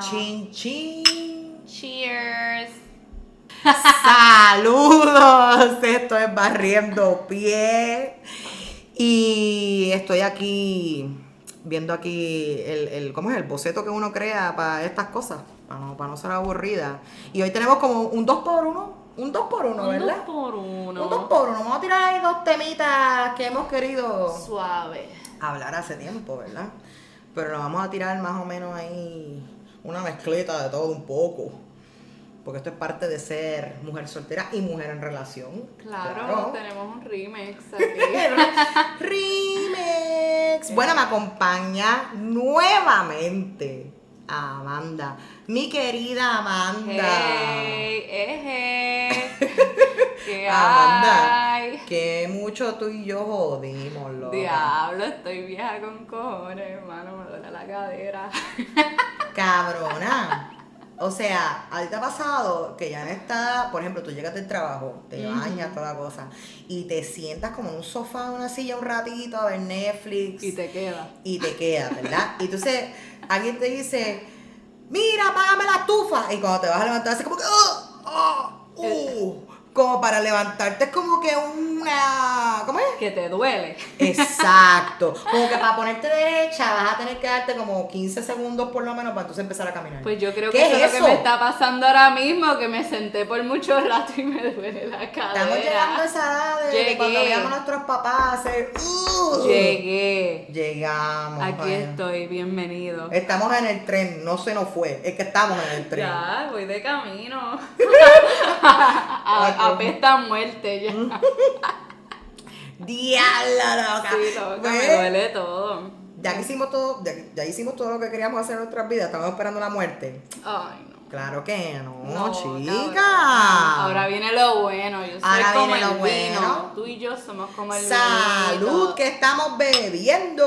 Chin chin. Cheers. Saludos. Esto es Barriendo Pie. Y estoy aquí viendo aquí el, el- ¿cómo es? El boceto que uno crea para estas cosas, para no, para no ser aburrida. Y hoy tenemos como un 2 por 1 un 2 por 1 Un ¿verdad? dos por uno. Un 2 por 1 Vamos a tirar ahí dos temitas que hemos querido Suave. hablar hace tiempo, ¿verdad? Pero lo vamos a tirar más o menos ahí una mezcleta de todo un poco. Porque esto es parte de ser mujer soltera y mujer en relación. Claro, tenemos un remix aquí. Remix. Bueno, me acompaña nuevamente Amanda. Mi querida Amanda. Hey, eh, hey. ¿Qué Amanda. hay? Que mucho tú y yo jodimos, loca. Diablo, estoy vieja con cojones, hermano, me duele la cadera. Cabrona. O sea, a ti te ha pasado que ya en esta, por ejemplo, tú llegas del trabajo, te bañas, toda la cosa, y te sientas como en un sofá, en una silla un ratito a ver Netflix. Y te queda. y te queda, ¿verdad? Y entonces alguien te dice, mira, apágame la estufa. Y cuando te vas a levantar, así como que, "Ah, ah, uh", como para levantarte es como que una, ¿cómo es? Que te duele. Exacto. Como que para ponerte derecha vas a tener que darte como 15 segundos por lo menos para entonces empezar a caminar. Pues yo creo ¿Qué que eso es lo que me está pasando ahora mismo, que me senté por mucho rato y me duele la cadera. Estamos llegando a esa edad de, de Llegué. cuando veíamos a nuestros papás hacer, "Uh". Llegué. Llegamos. Aquí vaya. estoy, bienvenido. Estamos en el tren, no se nos fue, es que estamos en el tren. Ya, voy de camino. a, apesta a muerte ya. Diablo, loca. Sí, loca, Pues, me duele todo. Ya que hicimos todo, ya, ya hicimos todo lo que queríamos hacer en nuestras vidas, estamos esperando la muerte. Ay, no. Claro que no, No, chica. cabrón. Ahora viene lo bueno. Yo soy Ahora como viene el lo vino. bueno. Tú y yo somos como el Salud, vinito. que estamos bebiendo.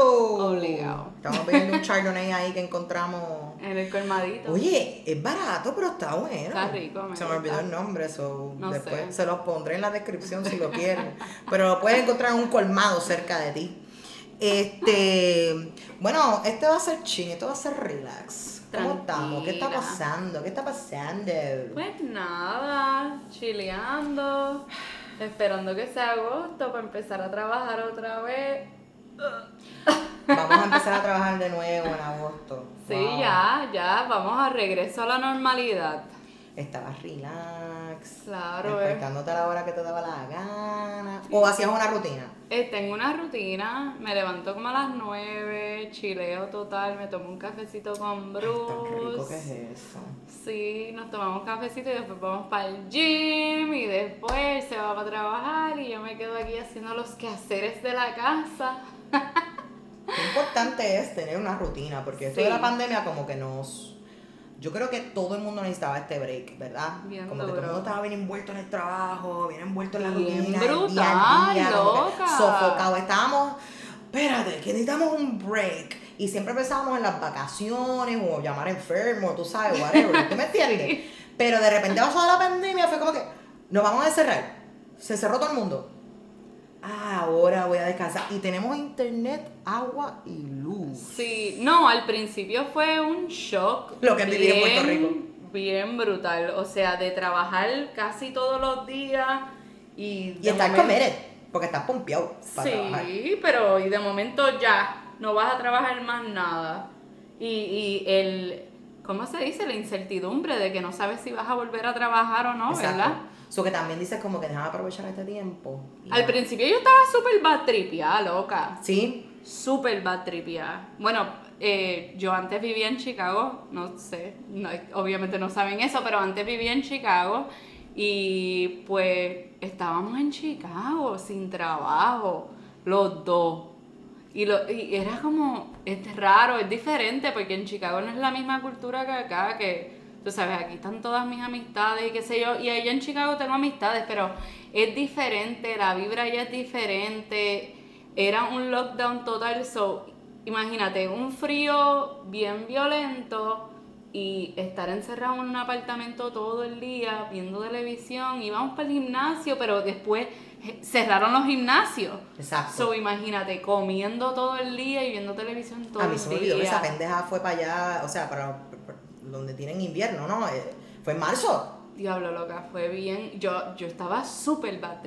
Obligado. Estamos bebiendo un chardonnay ahí que encontramos. En el colmadito. Oye, es barato, pero está bueno. Está rico, me Se me olvidó el nombre, so No después sé. se los pondré en la descripción si lo quieren. pero lo puedes encontrar en un colmado cerca de ti. Este, bueno, este va a ser ching, esto va a ser relax. ¿Cómo estamos? ¿Qué está pasando? ¿Qué está pasando? Pues nada, chileando, esperando que sea agosto para empezar a trabajar otra vez. Vamos a empezar a trabajar de nuevo en agosto. Sí, Wow. ya, ya, vamos a regreso a la normalidad. Estabas relax. Claro, eh. Despertándote a la hora que te daba la gana. O hacías una rutina. Eh, tengo una rutina, me levanto como a las 9, chileo total, me tomo un cafecito con Ay, tan rico que es Bruce. eso. Sí, nos tomamos cafecito y después vamos para el gym y después se va para trabajar y yo me quedo aquí haciendo los quehaceres de la casa. Qué importante es tener una rutina, porque esto Sí. de la pandemia como que nos... Yo creo que todo el mundo necesitaba este break, ¿verdad? Bien como que todo el duro. mundo estaba bien envuelto en el trabajo, bien envuelto en la Bien rutina, día brutal, a día, que loca. sofocado. Estábamos, espérate, que necesitamos un break. Y siempre pensábamos en las vacaciones o llamar enfermo, tú sabes, whatever, ¿tú me entiendes? Pero de repente pasó la pandemia, fue como que nos vamos a encerrar. Se cerró todo el mundo. Ah, ahora voy a descansar. Y tenemos internet, agua y luz. Sí, no, al principio fue un shock. Lo que vivir en Puerto Rico. Bien brutal, o sea, de trabajar casi todos los días y... Y estar momento- committed, porque estás pompeado para trabajar. Sí, pero y de momento ya, no vas a trabajar más nada. Y, y el, ¿cómo se dice? La incertidumbre de que no sabes si vas a volver a trabajar o no, Exacto. ¿verdad? So que también dices como que déjame aprovechar este tiempo. Al principio yo estaba súper bad tripeada, loca. Sí, Súper bad tripeada. Bueno, eh, yo antes vivía en Chicago, no sé, no- obviamente no saben eso, pero antes vivía en Chicago y pues estábamos en Chicago sin trabajo, los dos. Y, lo, y era como, es raro, es diferente, porque en Chicago no es la misma cultura que acá, que tú sabes, aquí están todas mis amistades y qué sé yo, y allá en Chicago tengo amistades, pero es diferente, la vibra allá es diferente, era un lockdown total, so, imagínate, un frío bien violento y estar encerrado en un apartamento todo el día viendo televisión, íbamos para el gimnasio, pero después cerraron los gimnasios. exacto. So, imagínate, comiendo todo el día y viendo televisión todo a el mí se me día. olvidó que esa pendeja fue para allá, o sea, para donde tienen invierno, ¿no? Eh, fue en marzo. Diablo, loca, fue bien. Yo, yo estaba súper bad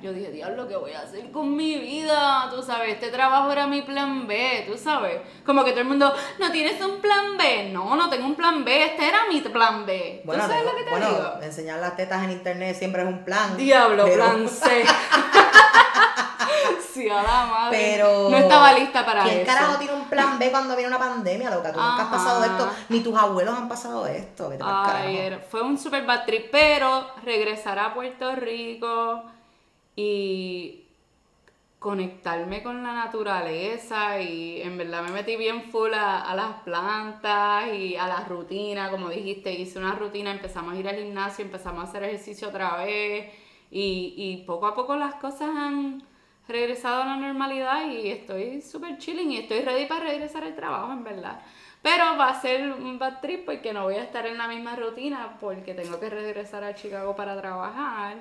Yo dije, diablo, ¿qué voy a hacer con mi vida? Tú sabes, este trabajo era mi plan B, tú sabes. Como que todo el mundo, ¿no tienes un plan B? No, no tengo un plan B, este era mi plan B. Bueno, ¿Tú sabes lo que te bueno, digo? enseñar las tetas en internet siempre es un plan. Diablo, plan C. sí, a la madre. Pero. No estaba lista para ¿quién eso. carajo tiene un plan B cuando viene una pandemia, loca? Tú nunca has pasado Ajá. esto, ni tus abuelos han pasado esto. Vete Ay, fue un super bad trip, pero regresar a Puerto Rico y conectarme con la naturaleza y en verdad me metí bien full a, a las plantas y a la rutina, como dijiste, hice una rutina, empezamos a ir al gimnasio, empezamos a hacer ejercicio otra vez y, y poco a poco las cosas han regresado a la normalidad y estoy súper chilling y estoy ready para regresar al trabajo, en verdad. Pero va a ser un bad trip porque no voy a estar en la misma rutina porque tengo que regresar a Chicago para trabajar.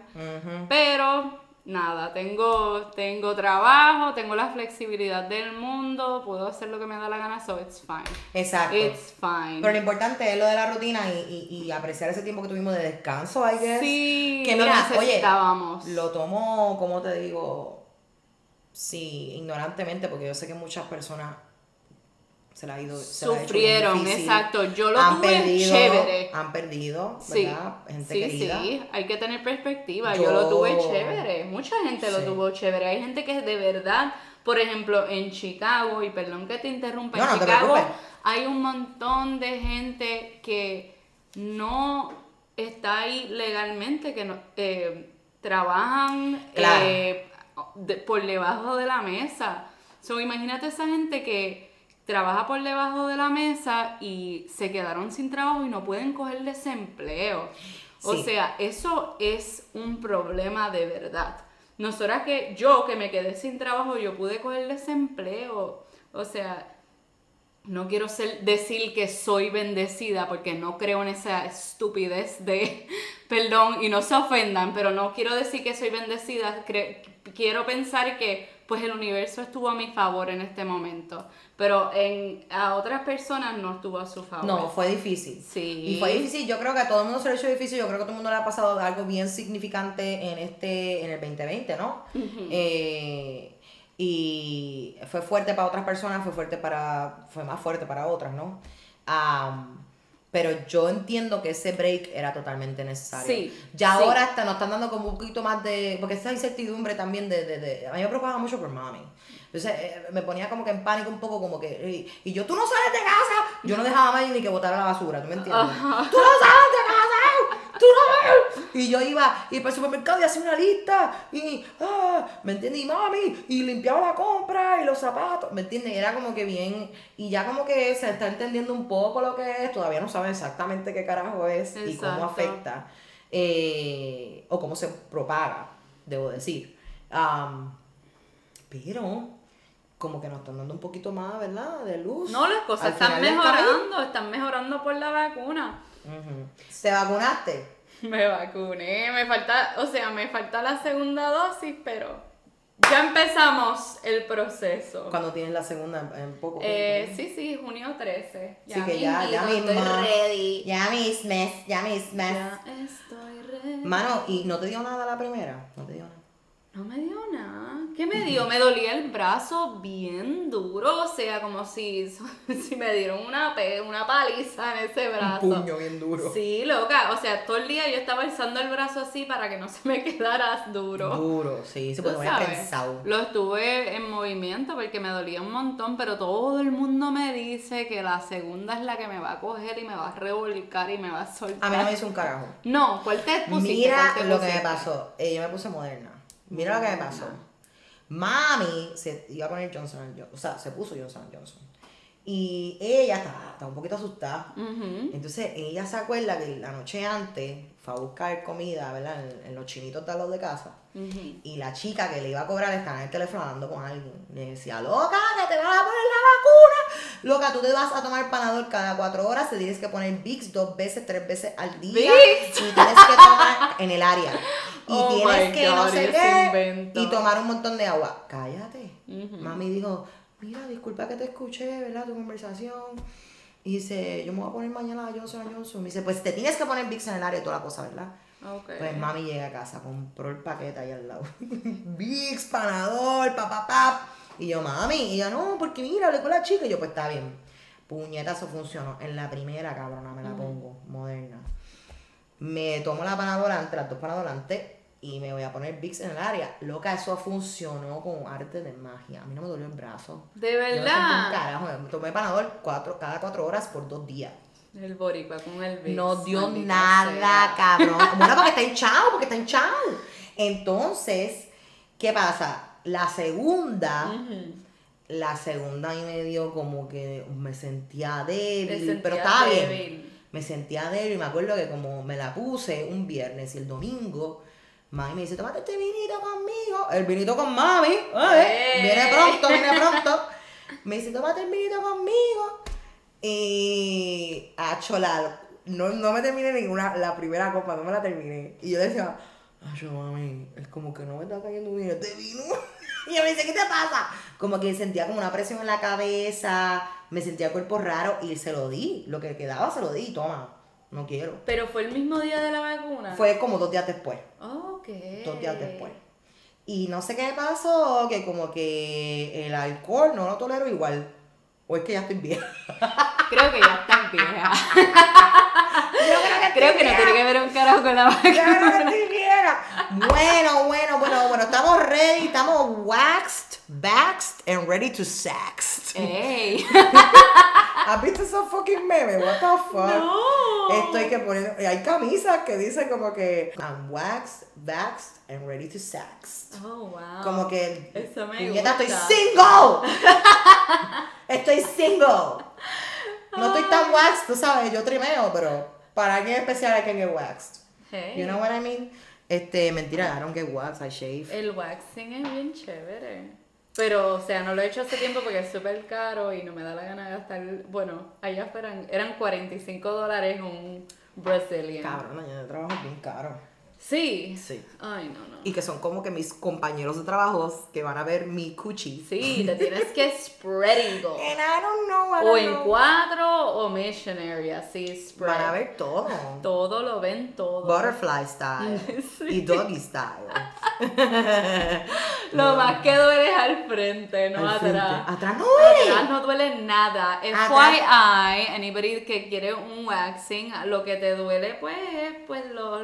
Pero nada, tengo, tengo trabajo, tengo la flexibilidad del mundo, puedo hacer lo que me da la gana, so it's fine. Exacto. It's fine. Pero lo importante es lo de la rutina y, y- y apreciar ese tiempo que tuvimos de descanso, I guess. Sí, que lo mira, oye, necesitábamos. lo tomo, como te digo, sí, ignorantemente, porque yo sé que muchas personas se la ha ido. se la ha hecho bien Sufrieron, exacto. Yo lo han tuve perdido, chévere. Han perdido, Sí, ¿verdad? Gente sí, querida. sí, hay que tener perspectiva. Yo, Yo- lo tuve chévere, mucha gente lo Sí. tuvo chévere. Hay gente que de verdad, por ejemplo, en Chicago, y perdón que te interrumpa, No, en no Chicago hay un montón de gente que no está ahí legalmente, que no, eh, trabajan Claro. eh, de- por debajo de la mesa. So, imagínate esa gente que trabaja por debajo de la mesa y se quedaron sin trabajo y no pueden coger desempleo. O sea, eso es un problema de verdad. Nosotras que yo que me quedé sin trabajo, yo pude coger desempleo. O sea, no quiero ser, decir que soy bendecida porque no creo en esa estupidez de, perdón, y no se ofendan, pero no quiero decir que soy bendecida, cre- quiero pensar que pues el universo estuvo a mi favor en este momento, pero en, a otras personas no estuvo a su favor. No, fue difícil. Sí. Y fue difícil, yo creo que a todo el mundo se le ha hecho difícil, yo creo que a todo el mundo le ha pasado algo bien significante en este, en el 2020, ¿no? Eh, y fue fuerte para otras personas, fue fuerte para, fue más fuerte para otras, ¿no? Am, pero yo entiendo que ese break era totalmente necesario. Sí, Ya sí. ahora hasta nos están dando como un poquito más de, porque esa incertidumbre también de, de, de- a mí me preocupaba mucho por mami. Entonces eh, me ponía como que en pánico un poco, como que, y, y yo, tú no sales de casa, yo no dejaba a mami ni que botara la basura, ¿tú me entiendes? Tú no sales de casa, Y yo iba, y para el supermercado y hacía una lista, y, ah, ¿me entiendes? Y mami, y limpiaba la compra, y los zapatos, ¿me entiendes? Era como que bien, y ya como que se está entendiendo un poco lo que es, todavía no saben exactamente qué carajo es y cómo afecta, eh, o cómo se propaga, debo decir. Pero, como que nos están dando un poquito más, ¿verdad? De luz. No, las cosas Al están mejorando, están mejorando por la vacuna. ¿Te vacunaste? Me vacuné, me falta, o sea, me falta la segunda dosis, pero ya empezamos el proceso. Cuando tienes la segunda en, poco. Eh, sí, sí, junio 13. Sí, que ya, ya mismo. estoy ready. Ya mismes, ya mismes. Ya estoy ready. Mano, ¿y no te dio nada la primera? No te dio nada. No me dio nada. ¿Qué me dio? Me dolía el brazo bien duro, o sea, como si, si me dieron una, una paliza en ese brazo. bien duro. Sí, loca, o sea, todo el día yo estaba alzando el brazo así para que no se me quedara duro. Duro, sí, se puede sabes, prensado. Lo estuve en movimiento porque me dolía un montón, pero todo el mundo me dice que la segunda es la que me va a coger y me va a revolcar y me va a soltar. A mí no me hizo un carajo. No, ¿cuál te pusiste? Mira ¿Cuál te lo que me pasó. Eh, yo me puse moderna. Mira lo que me pasó. Mami se iba a poner Johnson Johnson. O sea, se puso Johnson Johnson. Y ella estaba, estaba un poquito asustada. Entonces ella se acuerda que la noche antes fue a buscar comida, ¿verdad? En, en los chinitos de los de casa. Y la chica que le iba a cobrar estaba en el teléfono hablando con alguien. Le decía, loca, que te vas a poner la vacuna. Loca, tú te vas a tomar panadol cada cuatro horas. Te tienes que poner Vicks dos veces, tres veces al día. Vicks. Y tienes que tomar en el área. Y Oh tienes que no God, sé ese qué. Y tomar un montón de agua. Cállate. Mami dijo, mira, disculpa que te escuché, ¿verdad? Tu conversación. Y dice, yo me voy a poner mañana a Johnson Johnson. Me dice, pues te tienes que poner Vicks en el área y toda la cosa, ¿verdad? Ok. Pues mami llega a casa, compró el paquete ahí al lado. Vicks, panador, papá, pap. Y yo, mami, y ella, no, porque mira, hablé con la chica. Y yo, pues está bien. Puñetazo funcionó. En la primera, cabrona, me la pongo, moderna. Me tomo la panadola las dos panadolantes, y me voy a poner Vicks en el área. Loca, eso funcionó con arte de magia. A mí no me dolió el brazo. De Yo no un verdad. carajo. Me tomé panadol cuatro, cada cuatro horas por dos días. El boricua con el Vicks, No dio nada, sea. cabrón. Bueno, porque está hinchado, porque está hinchado. Entonces, ¿qué pasa? La segunda, la segunda y me dio como que me sentía débil, pero estaba bien. Me sentía débil y me acuerdo que como me la puse un viernes y el domingo, mami me dice, tómate este vinito conmigo. El vinito con mami. Viene pronto, viene pronto. Me dice, tómate el vinito conmigo. Y a cholar. No, no me terminé ninguna, la primera copa, no me la terminé. Y yo decía, ay, yo mami, es como que no me está cayendo bien este vino. Y ella me dice, ¿qué te pasa? Como que sentía como una presión en la cabeza, me sentía el cuerpo raro y se lo di. Lo que quedaba se lo di, toma, no quiero. Pero fue el mismo día de la vacuna. Fue como dos días después, Ok. dos días después. Y no sé qué pasó, que como que el alcohol no lo tolero igual. O es que ya estoy bien. Creo que ya estás vieja. Yo creo que Creo que no tiene que ver un carajo con la Yo creo que vacuna. estoy vieja. Bueno, bueno, bueno, bueno, estamos ready, estamos waxed, waxed and ready to sext. ¡Ey! ¿Has visto esos fucking memes? What the fuck? No. Estoy que poner. Hay camisas que dicen como que I'm waxed, waxed and ready to sext. Oh, wow. Como que. Eso me puñeta, estoy gusta. single. estoy single. No estoy tan waxed, tú sabes, yo trimeo, pero para alguien especial I can get waxed. Hey. You know what I mean? Este, mentira, I don't get wax, I shave. El waxing es bien chévere. Pero, o sea, no lo he hecho hace tiempo porque es súper caro y no me da la gana de gastar. Bueno, allá afuera eran 45 dólares un Brazilian. Cabrón, yo trabajo bien caro. Sí. Sí. Ay, no, no. Y que son como que mis compañeros de trabajo que van a ver mi cuchi. Sí, te tienes que spread eagle. And I don't know, I O don't en know. cuatro o missionary, así spread. Van a ver todo. Todo lo ven todo. Butterfly style. Sí. Y doggy style. Lo más que duele es al frente, no Al frente. atrás. Atrás no duele. Atrás no duele nada. FYI, anybody que quiere un waxing, lo que te duele pues es pues los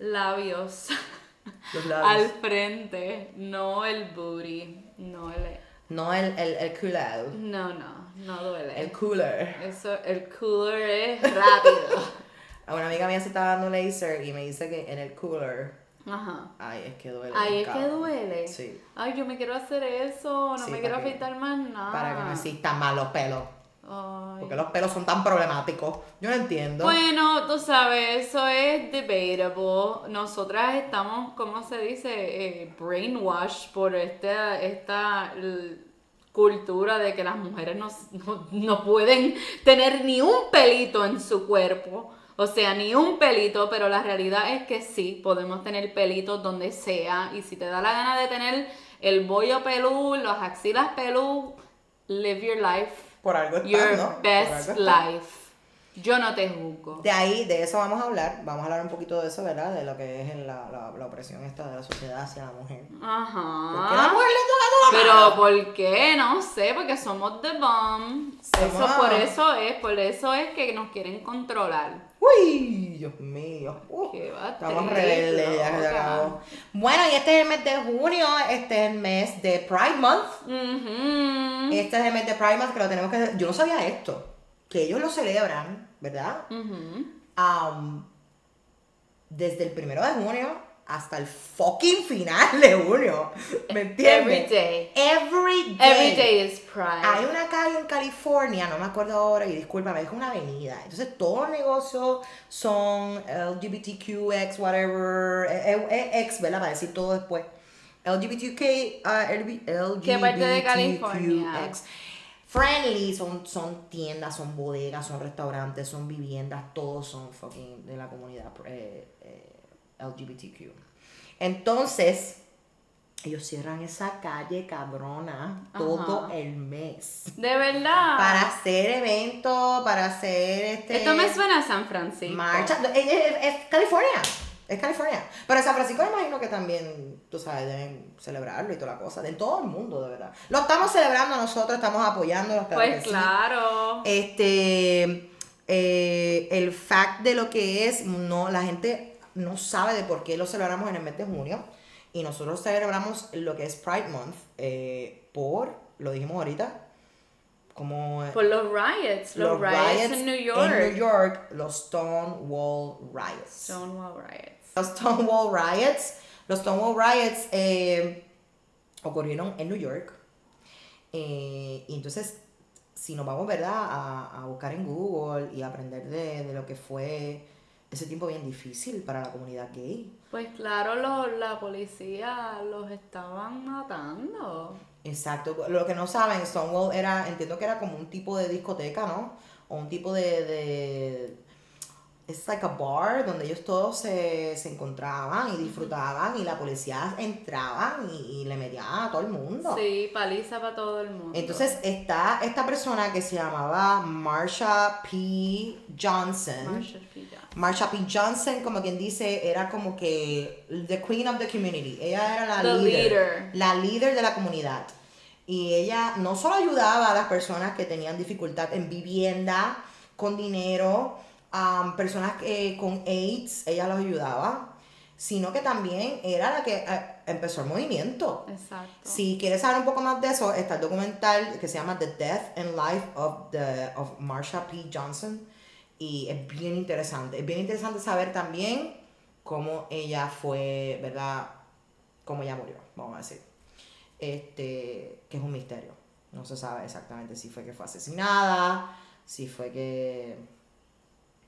labios Los al frente, no el booty, no el No el, el, el culado. no, no, no duele. El cooler. Eso, el cooler es rápido. A una amiga mía se estaba dando laser y me dice que en el cooler. Ajá. Ay, es que duele. Ay, es que duele. Sí. Ay, yo me quiero hacer eso, no Sí, me quiero afeitar más nada. Para que no existan más los pelos. Ay. Porque los pelos son tan problemáticos. Yo no entiendo. Bueno, tú sabes, eso es debatable. Nosotras estamos, ¿cómo se dice? Eh, brainwashed por esta, esta cultura de que las mujeres no, no, no pueden tener ni un pelito en su cuerpo. O sea, ni un pelito, pero la realidad es que sí, podemos tener pelitos donde sea. Y si te da la gana de tener el bollo pelú, las axilas pelú, live your life. Por algo está, Your ¿no? Best algo life. Yo no te juzgo. De ahí, de eso vamos a hablar. Vamos a hablar un poquito de eso, ¿verdad? De lo que es la, la, la opresión esta de la sociedad hacia la mujer. ¿Por qué la Ajá. mujer le toca todo? Pero ¿por qué? No sé, porque somos the bomb. Eso por eso es, por eso es que nos quieren controlar. Uy, Dios mío. Uh, Qué estamos rebeldes, ya se acabó. Bueno, y este es el mes de junio, este es el mes de Pride Month. Ujú. Este es el mes de Pride Month que lo tenemos que... Yo no sabía esto, que ellos lo celebran, ¿verdad? Am, desde el primero de junio hasta el fucking final de junio. ¿Me entiendes? Every day. Every day. Every day is Pride. Hay una calle en California, no me acuerdo ahora, y discúlpame, es una avenida. Entonces todos los negocios son LGBTQX, whatever, eh, eh, X, ¿verdad? Para decir todo después. LGBTQ, ah, LB ¿Qué parte de California? LGBTQX. Friendly, son, son tiendas, son bodegas, son restaurantes, son viviendas, todos son fucking de la comunidad eh, eh, LGBTQ. Entonces, ellos cierran esa calle cabrona todo el mes. De verdad. Para hacer eventos, para hacer este. Esto me suena a San Francisco. Marcha. Es, es- es California. Es California. Pero en San Francisco me imagino que también, tú sabes, deben celebrarlo y toda la cosa. En todo el mundo, de verdad. Lo estamos celebrando nosotros, estamos claro Pues sí. claro. Este, eh, el fact de lo que es, no, la gente no sabe de por qué lo celebramos en el mes de junio. Y nosotros celebramos lo que es Pride Month eh, por, lo dijimos ahorita, como Por los riots. Los, riots, en New York. En New York, los Stonewall Riots. Stonewall riots. Los Stonewall Riots. Los Stonewall Riots eh, ocurrieron en New York. Eh, y entonces, si nos vamos, ¿verdad?, a, a buscar en Google y aprender de, de lo que fue ese tiempo bien difícil para la comunidad gay. Pues claro, lo- la policía los estaban matando. Exacto. Lo que no saben, Stonewall era, entiendo que era como un tipo de discoteca, ¿no? O un tipo de... de es like a bar donde ellos todos se, se encontraban y disfrutaban y la policía entraban y, y le metían a todo el mundo. Sí, paliza para todo el mundo. Entonces está esta persona que se llamaba Marsha P. Johnson. Marshall P. Johnson. Marsha P. Johnson, como quien dice, era como que the queen of the community. Ella era la The líder, leader. la líder de la comunidad. Y ella no solo ayudaba a las personas que tenían dificultad en vivienda, con dinero, um, personas eh, con AIDS, ella los ayudaba, sino que también era la que eh, empezó el movimiento. Exacto. Si quieres saber un poco más de eso, está el documental que se llama The Death and Life of, the, of Marsha P. Johnson. Y es bien interesante. Es bien interesante saber también cómo ella fue, ¿verdad? Cómo ella murió, vamos a decir. Este, que es un misterio. No se sabe exactamente si fue que fue asesinada, si fue que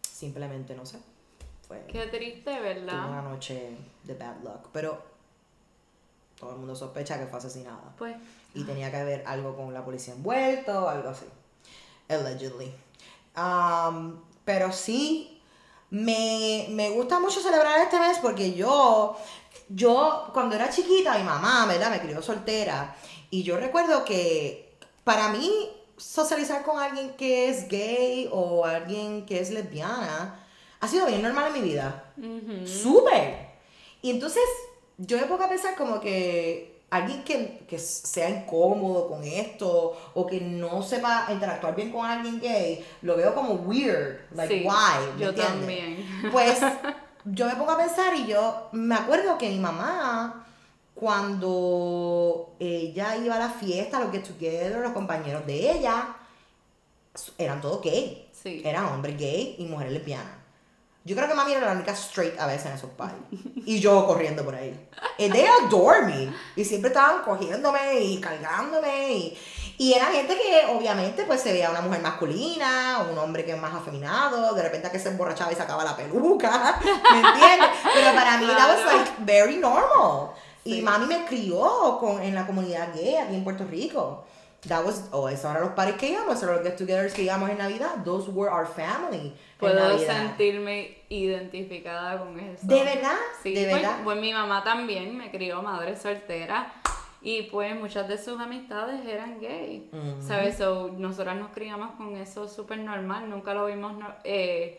simplemente, no sé. Fue, Qué triste, tuvo ¿verdad? una noche de bad luck. Pero todo el mundo sospecha que fue asesinada Pues y tenía que haber algo con la policía envuelto o algo así. Allegedly. Um, pero sí, me, me gusta mucho celebrar este mes porque yo, yo cuando era chiquita, mi mamá, ¿verdad? Me crió soltera. Y yo recuerdo que para mí socializar con alguien que es gay o alguien que es lesbiana ha sido bien normal en mi vida. ujú. Súper. Y entonces yo me pongo a pensar como que alguien que, que sea incómodo con esto o que no sepa interactuar bien con alguien gay, lo veo como weird. Like, Sí, why? ¿Me yo entiendes? también. Pues yo me pongo a pensar y yo me acuerdo que mi mamá, cuando ella iba a la fiesta, los get together, los compañeros de ella, eran todos gay. Sí. Eran hombres gay y mujeres lesbianas. Yo creo que mami era la única straight a veces en esos parties. Y yo corriendo por ahí. And they adore me. Y siempre estaban cogiéndome y cargándome. Y, y era gente que obviamente pues se veía una mujer masculina, un hombre que es más afeminado, de repente que se emborrachaba y sacaba la peluca. ¿Me entiendes? Pero para mí that was like very normal. Y Sí. mami me crió con, en la comunidad gay aquí en Puerto Rico. That was, oh, esos eran los parties que íbamos, esos eran los get-togethers que íbamos en Navidad. Those were our family. Puedo sentirme identificada con eso. ¿De verdad? Sí, ¿De pues, verdad? pues mi mamá también me crió madre soltera y pues muchas de sus amistades eran gay. Ujú. ¿Sabes? So, nosotras nos criamos con eso súper normal, nunca lo vimos no- eh,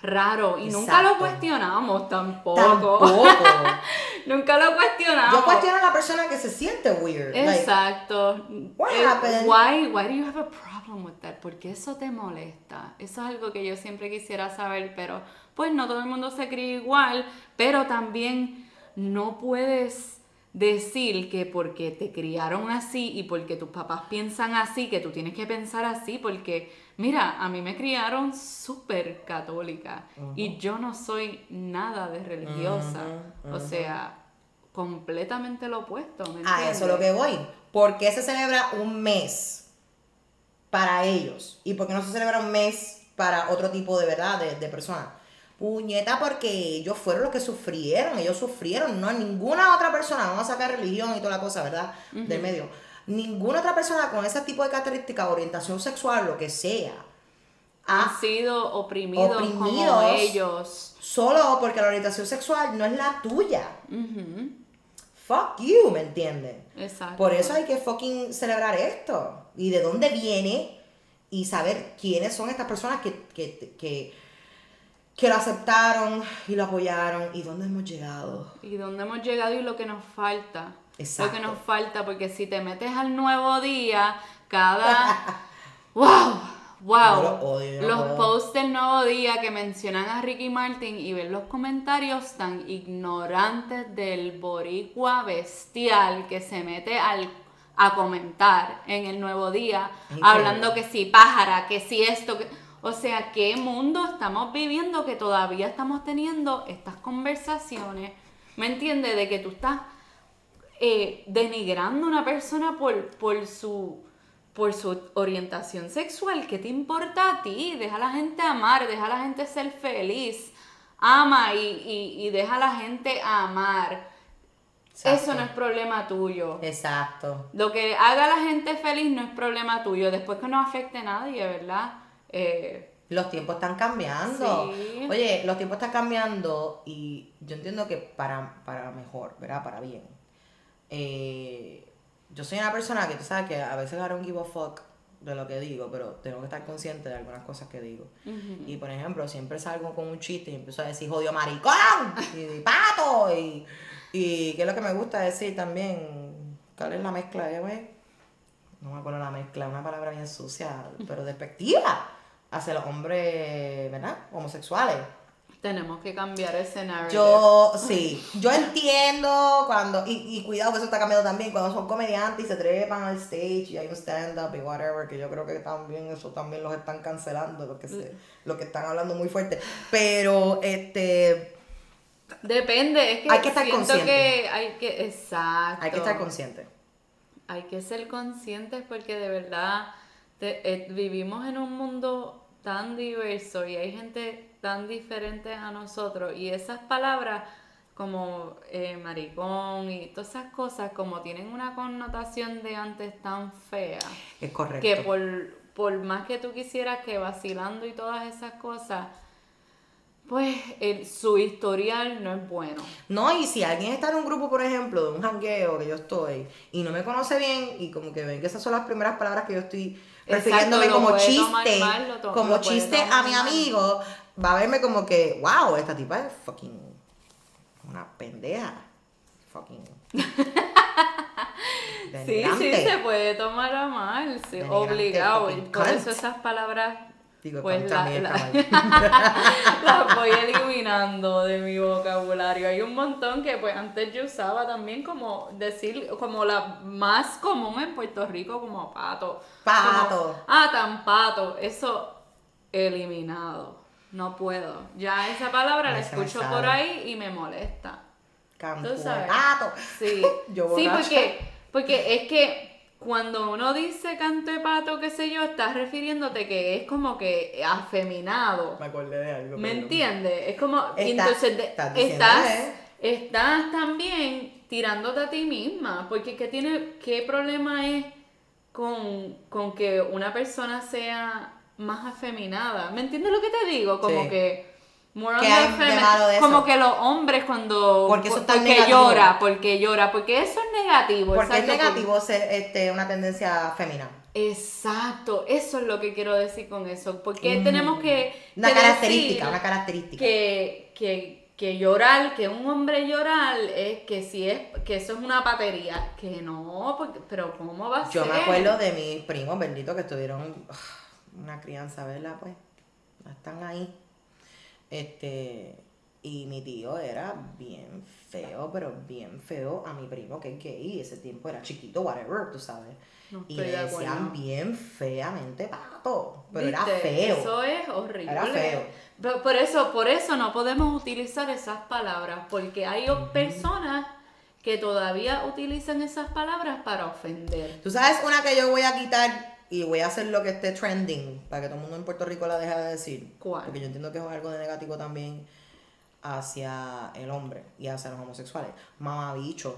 raro y nunca lo cuestionamos tampoco. Tampoco. nunca lo cuestionamos. Yo cuestiono a la persona que se siente weird. like, Exacto. What Eh, happened? why, why do you have a problem with that? ¿Por qué eso te molesta? Eso es algo que yo siempre quisiera saber, pero pues no todo el mundo se cree igual, pero también no puedes decir que porque te criaron así y porque tus papás piensan así, que tú tienes que pensar así, porque mira, a mí me criaron súper católica y yo no soy nada de religiosa, o sea, completamente lo opuesto, ¿me a eso es lo que voy. ¿Por qué se celebra un mes para ellos? ¿Y por qué no se celebra un mes para otro tipo de verdad de, de personas? Puñeta, porque ellos fueron los que sufrieron, ellos sufrieron, no ninguna otra persona, vamos a sacar religión y toda la cosa, ¿verdad? Del medio. Ninguna otra persona con ese tipo de características, orientación sexual, lo que sea, ha sido oprimidos, como ellos. Solo porque la orientación sexual no es la tuya. Fuck you, ¿me entiendes? Exacto. Por eso hay que fucking celebrar esto. Y de dónde viene y saber quiénes son estas personas que, que, que, que lo aceptaron y lo apoyaron y dónde hemos llegado. Y dónde hemos llegado y lo que nos falta. Exacto. Lo que nos falta, porque si te metes al nuevo día, cada... ¡Wow! ¡Wow! Yo lo odio, yo no los posts del nuevo día que mencionan a Ricky Martin y ver los comentarios tan ignorantes del boricua bestial que se mete al, a comentar en el nuevo día, Increíble. hablando que si pájara, que si esto, que... O sea, ¿qué mundo estamos viviendo que todavía estamos teniendo estas conversaciones? ¿Me entiendes? De que tú estás eh, denigrando a una persona por, por su por su orientación sexual, ¿qué te importa a ti? Deja a la gente amar, deja a la gente ser feliz, ama y, y, y deja a la gente amar. Exacto. Eso no es problema tuyo. Exacto. Lo que haga a la gente feliz no es problema tuyo, después que no afecte a nadie, ¿verdad? Eh, Los tiempos están cambiando. Sí. Oye, los tiempos están cambiando y yo entiendo que para, para mejor, ¿verdad? Para bien. Eh, yo soy una persona que tú sabes que a veces I don't give a fuck de lo que digo, pero tengo que estar consciente de algunas cosas que digo. Y por ejemplo, siempre salgo con un chiste y empiezo a decir jodido maricón y pato y, y qué es lo que me gusta decir también. ¿Cuál es la mezcla, eh, güey? No me acuerdo la mezcla, una palabra bien sucia, pero despectiva hacia los hombres, ¿verdad? Homosexuales. tenemos que cambiar ese narrative. Yo, sí, yo entiendo cuando, y, y cuidado que eso está cambiando también, cuando son comediantes y se trepan al stage y hay un stand-up y whatever, que yo creo que también eso también los están cancelando, lo que, se, lo que están hablando muy fuerte. Pero, este, Depende, es que Hay que estar consciente. que hay que, exacto. hay que estar consciente. Hay que ser conscientes porque de verdad te- eh, vivimos en un mundo tan diverso y hay gente tan diferente a nosotros y esas palabras como eh, maricón y todas esas cosas como tienen una connotación de antes tan fea Es correcto. que por, por más que tú quisieras que vacilando y todas esas cosas pues el- su historial no es bueno. No, y si alguien está en un grupo, por ejemplo, de un jangueo que yo estoy y no me conoce bien y como que ven que esas son las primeras palabras que yo estoy Exacto, refiriéndome como chiste, mal, como chiste a mi mal. amigo, va a verme como que, wow, esta tipa es fucking una pendeja. Fucking. Sí, sí, se puede tomar a mal, sí, obligado. Por eso esas palabras Digo, pues la- mí, la- las voy eliminando de mi vocabulario. Hay un montón que pues antes yo usaba también como decir, como la más común en Puerto Rico, como pato. Pato. Como, ah, tan pato. Eso eliminado. No puedo. Ya esa palabra la escucho por ahí y me molesta. Tú sabes. de gato. Sí, Yo sí porque, porque es que cuando uno dice canto de pato, qué sé yo, estás refiriéndote que es como que afeminado. Me acordé de algo. ¿Me entiendes? Es como, Está- entonces de- estás estás, estás también tirándote a ti misma, porque ¿qué, tiene, qué problema es con, con que una persona sea más afeminada? ¿Me entiendes lo que te digo? Como Sí. que... more on ¿Qué the hay de malo de eso? Como que los hombres cuando... Porque eso es tan porque llora, porque llora, porque eso es negativo. Porque es negativo ser este, una tendencia femenina. Exacto, eso es lo que quiero decir con eso. Porque tenemos que. Mm. Una que característica, decir una característica. Que, que, que llorar, que un hombre llorar, es que si es, que eso es una patería. Que no, porque, pero ¿cómo va a Yo ser? me acuerdo de mis primos benditos que estuvieron una crianza, ¿verdad? Pues están ahí. Este, y mi tío era bien feo, pero bien feo a mi primo que es gay. Ese tiempo era chiquito, whatever, tú sabes. No y le de decían bien feamente pato. Pero era feo. Eso es horrible. Era feo. Pero por eso, por eso no podemos utilizar esas palabras, porque hay personas que todavía utilizan esas palabras para ofender. Tú sabes una que yo voy a quitar y voy a hacer lo que esté trending para que todo el mundo en Puerto Rico la deje de decir. ¿Cuál? Porque yo entiendo que es algo de negativo también hacia el hombre y hacia los homosexuales. Mamabicho.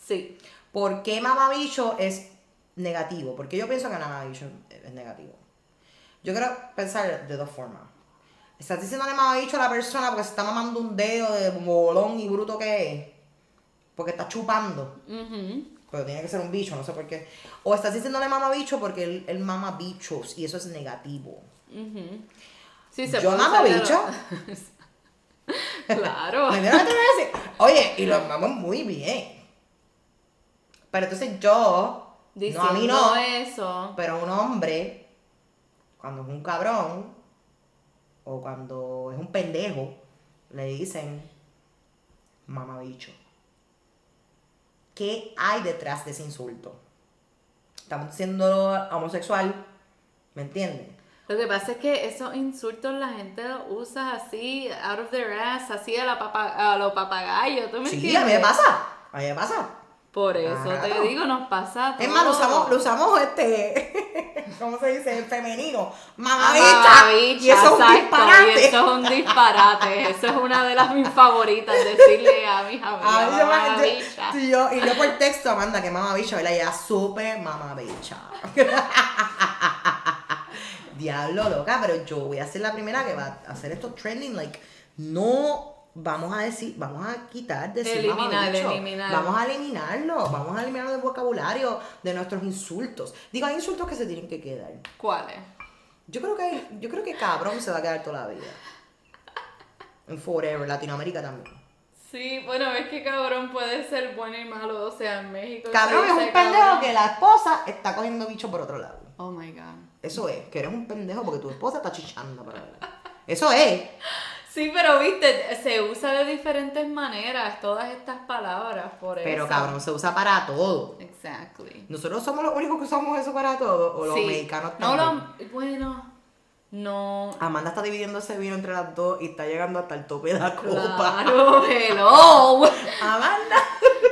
Sí. ¿Por qué mamabicho es negativo? Porque yo pienso que mamabicho es negativo. Yo quiero pensar de dos formas. Estás diciéndole mamabicho a la persona porque se está mamando un dedo de bolón y bruto que es. porque está chupando. Ujú. Pero tiene que ser un bicho, no sé por qué. O estás diciéndole mamá bicho porque él, él mama bichos y eso es negativo. Ujú. Sí, se Yo mamo de- bicho. Claro. Oye, y los mamos muy bien. Pero entonces yo, no a mí no, Diciendo eso. pero un hombre, cuando es un cabrón, o cuando es un pendejo, le dicen mamabicho. ¿Qué hay detrás de ese insulto? Estamos siendo homosexual, ¿me entienden? Lo que pasa es que esos insultos la gente los usa así, out of their ass, así a, la papa, a los papagayos, ¿tú me Sí, entiendes? a mí me pasa, a mí me pasa. Por eso Claro. te digo, nos pasa todo. Es más, lo usamos, lo usamos este, ¿cómo se dice? En femenino. Mamabicha. Y eso es un exacto, disparate. y eso es un disparate. Eso es una de las mis favoritas, decirle a mis amigas, mamabicha. yo- y yo, y yo por texto, Amanda, que mamabicha, ¿verdad? Ya súper mamabicha. Diablo, loca, pero yo voy a ser la primera que va a hacer esto trending. Like, no vamos a decir, vamos a quitar, decir Eliminar, mamabicho. eliminar. Vamos a eliminarlo, vamos a eliminarlo del vocabulario, de nuestros insultos. Digo, hay insultos que se tienen que quedar. ¿Cuáles? Yo creo que, yo creo que cabrón se va a quedar toda la vida. En forever, Latinoamérica también. Sí, bueno, es que cabrón puede ser bueno y malo, o sea, en México. Cabrón es un pendejo cabrón. que la esposa está cogiendo bicho por otro lado. Oh my god. Eso es, que eres un pendejo porque tu esposa está chichando para. Eso es. Sí, pero viste, se usa de diferentes maneras todas estas palabras, por eso. Pero cabrón, se usa para todo. Exactly. Nosotros somos los únicos que usamos eso para todo. O los Sí. mexicanos No también. lo, bueno, no. Amanda está dividiendo ese vino entre las dos y está llegando hasta el tope de la copa. Claro, hello. Amanda.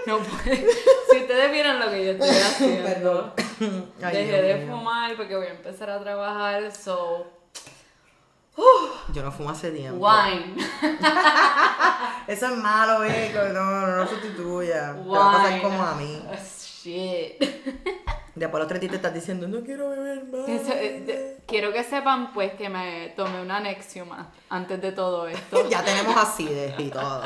No puede. Si ustedes vieran lo que yo estoy haciendo. Perdón. Ay, Dejé de fumar porque voy a empezar a trabajar, so. Yo no fumo hace tiempo. Wine. Eso es malo, que No, no, no sustituya. Te va a pasar Wine. como a mí. Oh, shit. Después los 30 te estás diciendo, no quiero beber más. Eso, eh, de- quiero que sepan pues que me tomé una Nexiuma antes de todo esto. ya tenemos acidez y todo.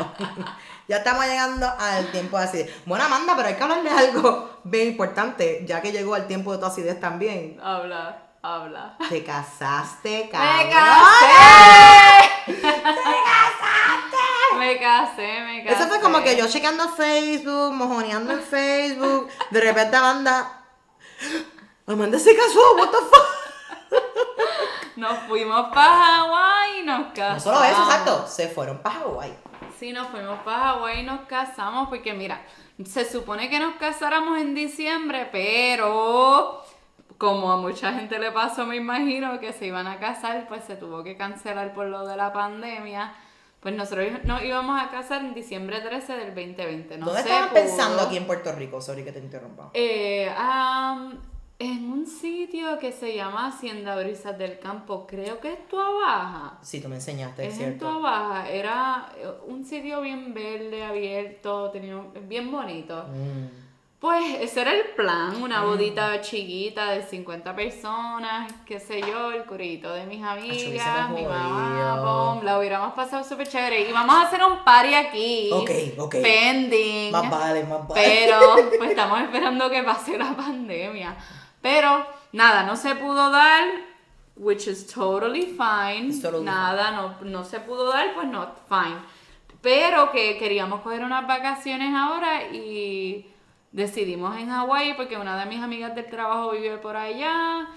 ya estamos llegando al tiempo de acidez. Bueno, Amanda, pero hay que hablar de algo bien importante, ya que llegó al tiempo de tu acidez también. Habla, habla. Te casaste, ¡Me cabrón. casé! Me casé, me casé. Eso fue como que yo chequeando Facebook, mojoneando en Facebook, de repente Amanda. Amanda se casó, what the fuck. Nos fuimos para Hawái y nos No casamos. solo eso, exacto, se fueron para Hawái. Sí, nos fuimos para Hawái y nos casamos porque mira, se supone que nos casáramos en diciembre, pero como a mucha gente le pasó, me imagino que se iban a casar, pues se tuvo que cancelar por lo de la pandemia. Pues nosotros nos íbamos a casar en diciembre 13 del 2020. No ¿Dónde pudo. pensando aquí en Puerto Rico? Sorry que te interrumpa. Eh, am, en un sitio que se llama Hacienda Brisas del Campo, creo que es Tua Baja. Sí, tú me enseñaste, es Es en cierto. Baja, era eh, un sitio bien verde, abierto, tenía un- bien bonito. Mm. Pues ese era el plan, una bodita chiquita de 50 personas, qué sé yo, el curito de mis amigas, mi mamá, pum, la hubiéramos pasado súper chévere. Y vamos a hacer un party aquí. Ok, ok. Pending. Más vale, más vale. Pero pues estamos esperando que pase la pandemia. Pero nada, no se pudo dar, which is totally fine. Totally nada, no, no se pudo dar, pues no, fine. Pero que queríamos coger unas vacaciones ahora y decidimos en Hawái porque una de mis amigas del trabajo vive por allá.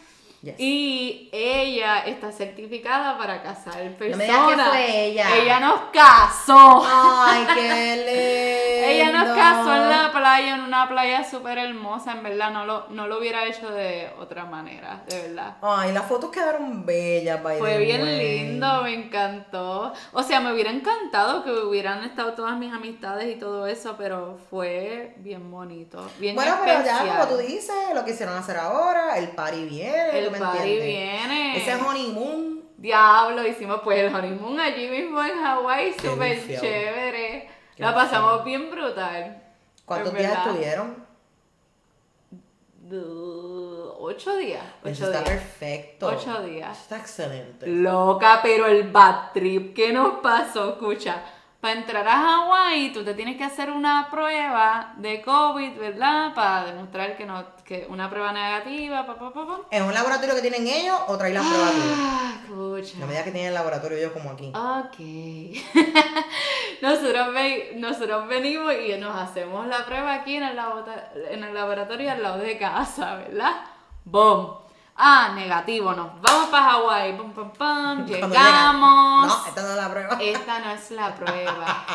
Yes. Y ella está certificada para casar personas. me digas que fue ella. Ella nos casó. Ay, qué lindo. Ella nos casó en la playa, en una playa súper hermosa, en verdad, no lo, no lo hubiera hecho de otra manera, de verdad. Ay, las fotos quedaron bellas, by Fue the bien way. lindo, me encantó. O sea, me hubiera encantado que hubieran estado todas mis amistades y todo eso, pero fue bien bonito, bien Bueno, pero ya, como tú dices, lo que hicieron hacer ahora, el party viene, El ¿tú me party entiendes? viene. Ese honeymoon. Diablo, hicimos pues el honeymoon allí mismo en Hawái, súper chévere. Qué La pasamos bien brutal. ¿Cuántos días estuvieron? Ocho días. Eso está días. perfecto. Ocho Eso días. Está excelente. Loca, pero el bad trip que nos pasó, escucha. Para entrar a Hawái tú te tienes que hacer una prueba de COVID, ¿verdad? Para demostrar que no, que una prueba negativa, pa, pa, pa, pa. ¿Es un laboratorio que tienen ellos o traen las pruebas? Ah, escucha. No me digas que tienen el laboratorio ellos como aquí. Ok. nosotros, nosotros venimos y nos hacemos la prueba aquí en el, en el laboratorio al lado de casa, ¿verdad? ¡Boom! Ah, negativo, nos vamos para Hawái, pum, pum, pum, Cuando llegamos. No, esta no es la prueba. Esta no es la prueba.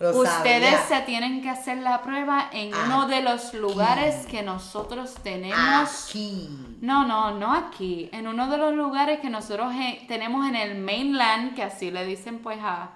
Ustedes sabía. se tienen que hacer la prueba en uno de los lugares que nosotros tenemos. Aquí. No, no, no aquí. En uno de los lugares que nosotros eh, tenemos en el mainland, que así le dicen pues a,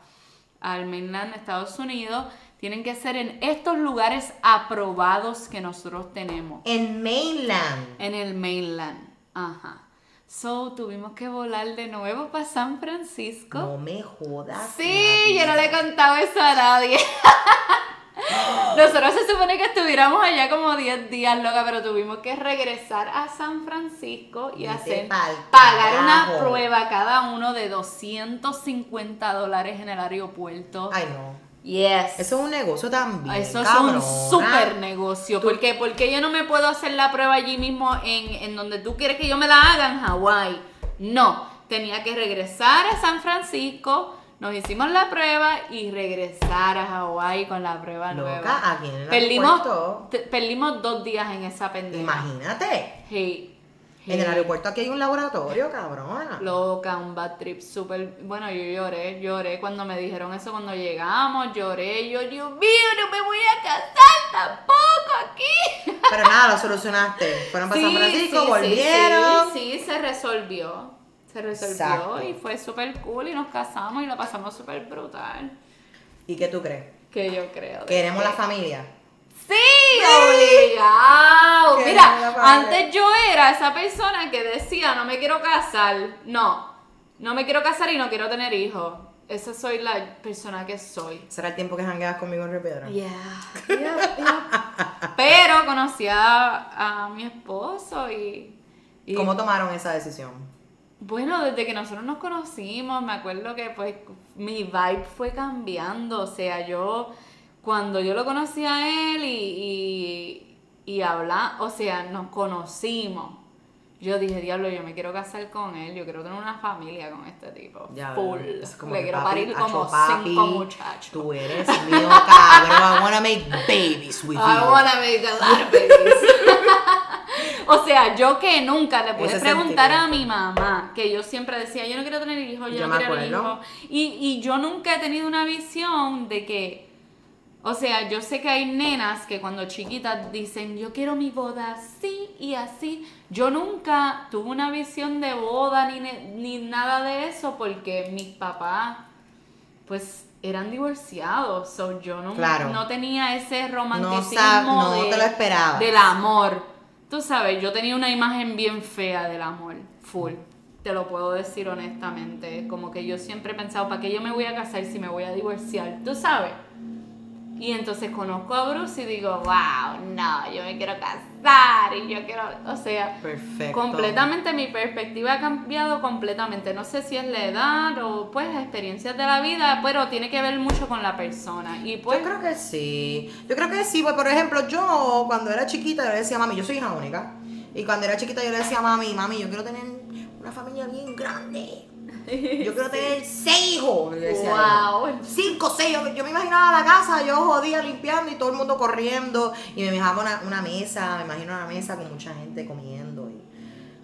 al mainland de Estados Unidos, tienen que ser en estos lugares aprobados que nosotros tenemos. En mainland. En el mainland. Ajá. So, tuvimos que volar de nuevo para San Francisco. No me jodas. Sí, yo no le he contado eso a nadie. Nosotros se supone que estuviéramos allá como 10 días, loca, pero tuvimos que regresar a San Francisco y Vete hacer pagar una prueba cada uno de 250 dólares en el aeropuerto. Ay, no. Yes. Eso es un negocio también. Eso es un super negocio. ¿Por qué? Porque yo no me puedo hacer la prueba allí mismo en, en donde tú quieres que yo me la haga en Hawái. No, tenía que regresar a San Francisco, nos hicimos la prueba y regresar a Hawái con la prueba nueva. Loca, aquí en el Perdimos, aeropuerto. te- perdimos dos días en esa pendeja. Imagínate. Sí. En el Sí. aeropuerto aquí hay un laboratorio, cabrona. Loca, un bad trip súper... Bueno, yo lloré, lloré cuando me dijeron eso cuando llegamos, lloré, yo, Dios mío, no me voy a casar tampoco aquí. Pero nada, lo solucionaste. Fueron para San Francisco, sí, volvieron. Sí, sí, se resolvió. Se resolvió Exacto. y fue súper cool y nos casamos y la pasamos súper brutal. ¿Y qué tú crees? Que yo creo. Queremos que- la familia. ¡Sí! ¡Obligado! Queremos la Mira, antes yo era esa persona que decía, no me quiero casar. No, no me quiero casar y no quiero tener hijos. Esa soy la persona que soy. ¿Será el tiempo que jangueas conmigo en Río Piedra? Yeah, yeah, yeah. Pero conocí a, a mi esposo y, y ¿Cómo tomaron esa decisión? bueno, desde que nosotros nos conocimos, me acuerdo que pues mi vibe fue cambiando. O sea, yo cuando yo lo conocí a él y, y, y habla, o sea, nos conocimos. Yo dije, diablo, yo me quiero casar con él, yo quiero tener una familia con este tipo. Ya, Full. Es como Le quiero papi, parir como papi, cinco muchachos. Tú eres mío, cabrón. I wanna make babies with I you. wanna make a lot of babies. o sea, yo que nunca le pude Ese preguntar a mi mamá, que yo siempre decía, yo no quiero tener hijos, yo, Yo no quiero hijos. Y, y yo nunca he tenido una visión de que, o sea, yo sé que hay nenas que cuando chiquitas dicen, yo quiero mi boda así y así. Yo nunca tuve una visión de boda ni, ni nada de eso porque mis papás, pues, eran divorciados. So, yo no, Claro. no tenía ese romanticismo sab- no de- te lo del amor. Tú sabes, yo tenía una imagen bien fea del amor, full. Te lo puedo decir honestamente. Como que yo siempre he pensado, ¿para qué yo me voy a casar si me voy a divorciar? Tú sabes. Y entonces conozco a Bruce y digo, wow, no, yo me quiero casar y yo quiero, o sea, Perfecto. completamente mi perspectiva ha cambiado completamente. No sé si es la edad o pues experiencias de la vida, pero tiene que ver mucho con la persona. Y pues, Yo creo que sí. Yo creo que sí, pues por ejemplo, yo cuando era chiquita yo le decía mami, yo soy hija única. Y cuando era chiquita yo le decía a mami, mami, yo quiero tener una familia bien grande. Yo quiero tener seis hijos. wow. Cinco, seis. Yo, yo me imaginaba la casa, yo jodía limpiando y todo el mundo corriendo. Y me imaginaba una, una mesa, me imagino una mesa con mucha gente comiendo y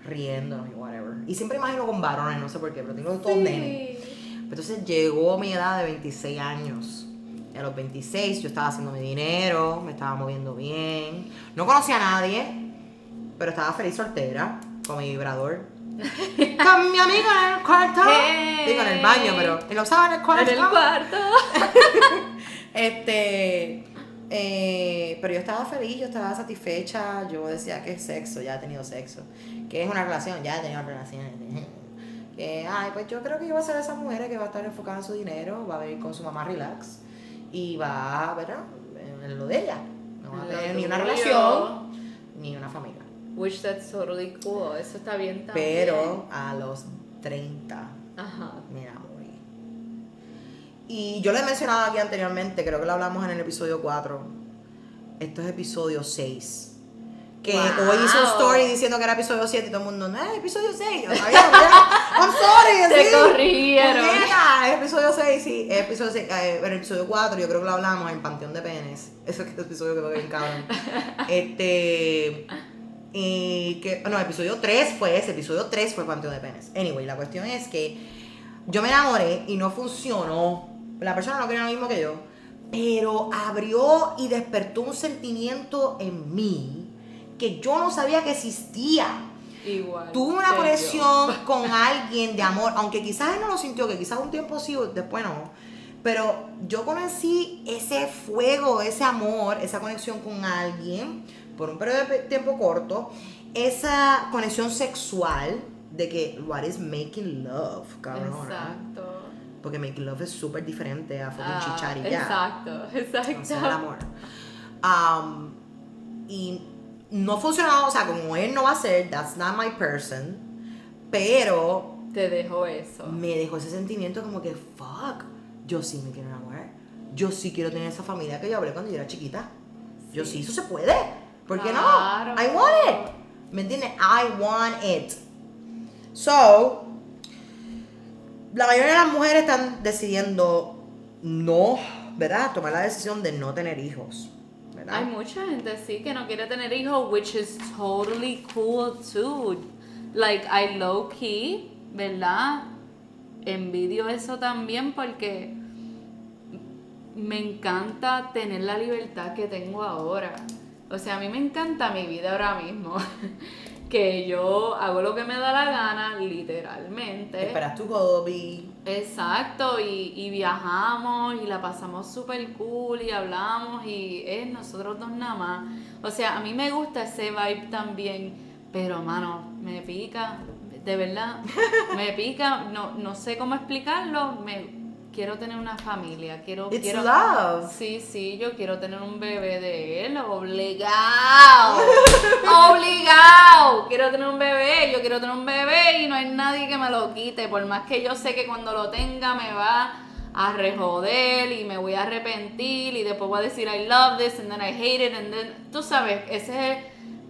riendo y whatever. Y siempre imagino con varones, no sé por qué, pero tengo todos nenes. Entonces llegó mi edad de 26 años. Y a los 26 yo estaba haciendo mi dinero, me estaba moviendo bien. No conocía a nadie, pero estaba feliz soltera con mi vibrador. con mi amiga en el cuarto. Hey. Digo, en el baño, pero y lo usaba en el cuarto. En el cuarto. Este. eh, pero yo estaba feliz, yo estaba satisfecha. Yo decía que es sexo, ya he tenido sexo. Que es una relación, ya he tenido relaciones. Que, ay, pues yo creo que yo voy a ser de esas mujeres que va a estar enfocada en su dinero, va a vivir con su mamá relax y va a ver en lo de ella. No va a tener ni una relación ni una familia. Which that's totally cool. Eso está bien también. Pero a los 30 Ajá. me enamoré. Y yo lo he mencionado aquí anteriormente, creo que lo hablamos en el episodio 4. Esto es episodio 6. Que Wow. hoy hizo un story diciendo que era episodio 7 y todo el mundo, no, es episodio 6. Yo I'm sorry. Te sí. corrigieron. Es episodio 6, sí, es episodio 6. Eh, en el episodio 4 yo creo que lo hablamos en Panteón de Penes. Ese episodio que fue bien cabrón. Este... Y que, no, episodio 3 fue ese, episodio 3 fue Panteón de Penes. Anyway, la cuestión es que yo me enamoré y no funcionó. La persona no quería lo mismo que yo. Pero abrió y despertó un sentimiento en mí que yo no sabía que existía. Igual. Tuve una conexión con alguien de amor, aunque quizás él no lo sintió, que quizás un tiempo sí, después no. Pero yo conocí ese fuego, ese amor, esa conexión con alguien por un periodo de tiempo corto, esa conexión sexual de que what is making love, cabrón. Exacto. Porque making love es súper diferente a fucking Ah, chichar y ya. Exacto, exacto. Hacer el amor. Um, y no funcionó, o sea, como él no va a ser, that's not my person, pero Te dejo eso. me dejó ese sentimiento como que, fuck, yo sí me quiero enamorar. Yo sí quiero tener esa familia que yo hablé cuando yo era chiquita. Yo sí, eso se puede. ¿Por qué Claro. no? I want it. ¿Me entiendes? I want it. So, la mayoría de las mujeres están decidiendo no, ¿verdad? Tomar la decisión de no tener hijos. ¿verdad? Hay mucha gente sí que no quiere tener hijos, which is totally cool too. Like I low key, ¿verdad? Envidio eso también porque me encanta tener la libertad que tengo ahora. O sea, a mí me encanta mi vida ahora mismo. que yo hago lo que me da la gana, literalmente. Esperas tu hobby. Exacto, y, y viajamos y la pasamos súper cool y hablamos y es nosotros dos nada más. O sea, a mí me gusta ese vibe también, pero mano, me pica, de verdad, me pica, no, no sé cómo explicarlo, me quiero tener una familia, quiero... It's quiero love. Sí, sí, yo quiero tener un bebé de él, obligado, obligado. Quiero tener un bebé, yo quiero tener un bebé y no hay nadie que me lo quite, por más que yo sé que cuando lo tenga me va a rejoder y me voy a arrepentir y después voy a decir I love this and then I hate it and then, tú sabes, ese es,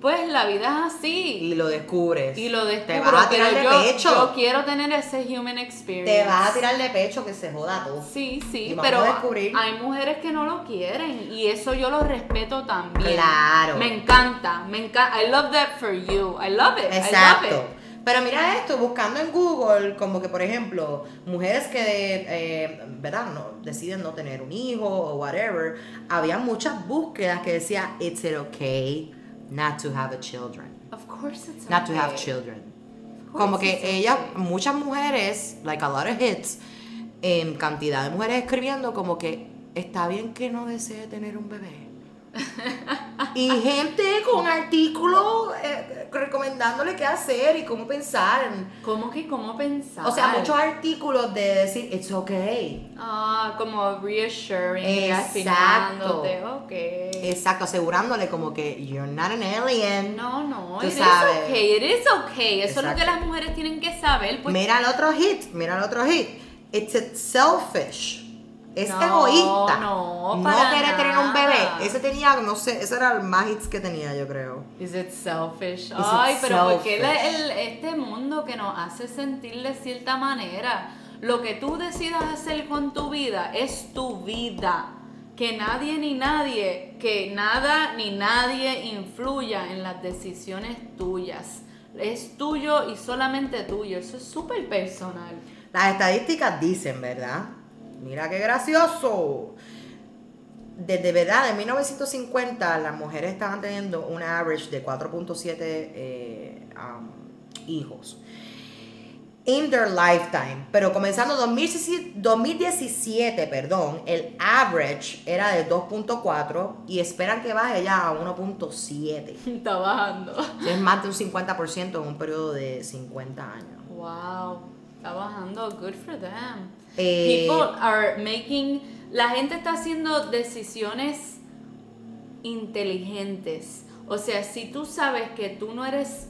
pues la vida es así. Y lo descubres. Y lo descubro, Te vas a tirar de yo, pecho. yo quiero tener ese human experience. Te vas a tirar de pecho que se joda tú. Sí, sí, pero descubrir. hay mujeres que no lo quieren y eso yo lo respeto también. Claro. Me encanta, me encanta. I love that for you. I love it. I love Exacto. it. Pero mira esto, buscando en Google, como que por ejemplo, mujeres que, eh, ¿verdad? No, deciden no tener un hijo o whatever, había muchas búsquedas que decía, it's it okay not to have a children, Of course it's not to have children. Como que okay. muchas mujeres, like a lot of hits, en cantidad de mujeres escribiendo como que está bien que no desee tener un bebé. Y gente con artículos eh, recomendándole qué hacer y cómo pensar. ¿Cómo que cómo pensar? O sea, muchos artículos de decir, it's okay. Ah, como reassuring, Exacto. afirmándote, ok. Exacto, asegurándole como que you're not an alien. No, no, Tú it is sabes. okay, it is okay. Eso es lo que Exacto. las mujeres tienen que saber. Pues, Mira el otro hit, mira el otro hit. It's a selfish. Es No, egoísta. no, no para querer tener un bebé. nada. Ese tenía, no sé, ese era el más hits que tenía, yo creo. Is it selfish? it Ay, pero porque este mundo que nos hace sentir de cierta manera, lo que tú decidas hacer con tu vida es tu vida. Que nadie ni nadie, que nada ni nadie influya en las decisiones tuyas. Es tuyo y solamente tuyo. Eso es súper personal. Las estadísticas dicen, ¿verdad? Mira qué gracioso. Desde verdad, en 1950 las mujeres estaban teniendo un average de 4.7 eh, um, hijos. In their lifetime. Pero comenzando 2017, 2017, perdón, el average era de 2.4 y esperan que baje ya a 1.7. Está bajando. Es más de un 50% en un periodo de 50 años. Wow, está bajando. Good for them. Eh, People are making. La gente está haciendo decisiones inteligentes. O sea, si tú sabes que tú no eres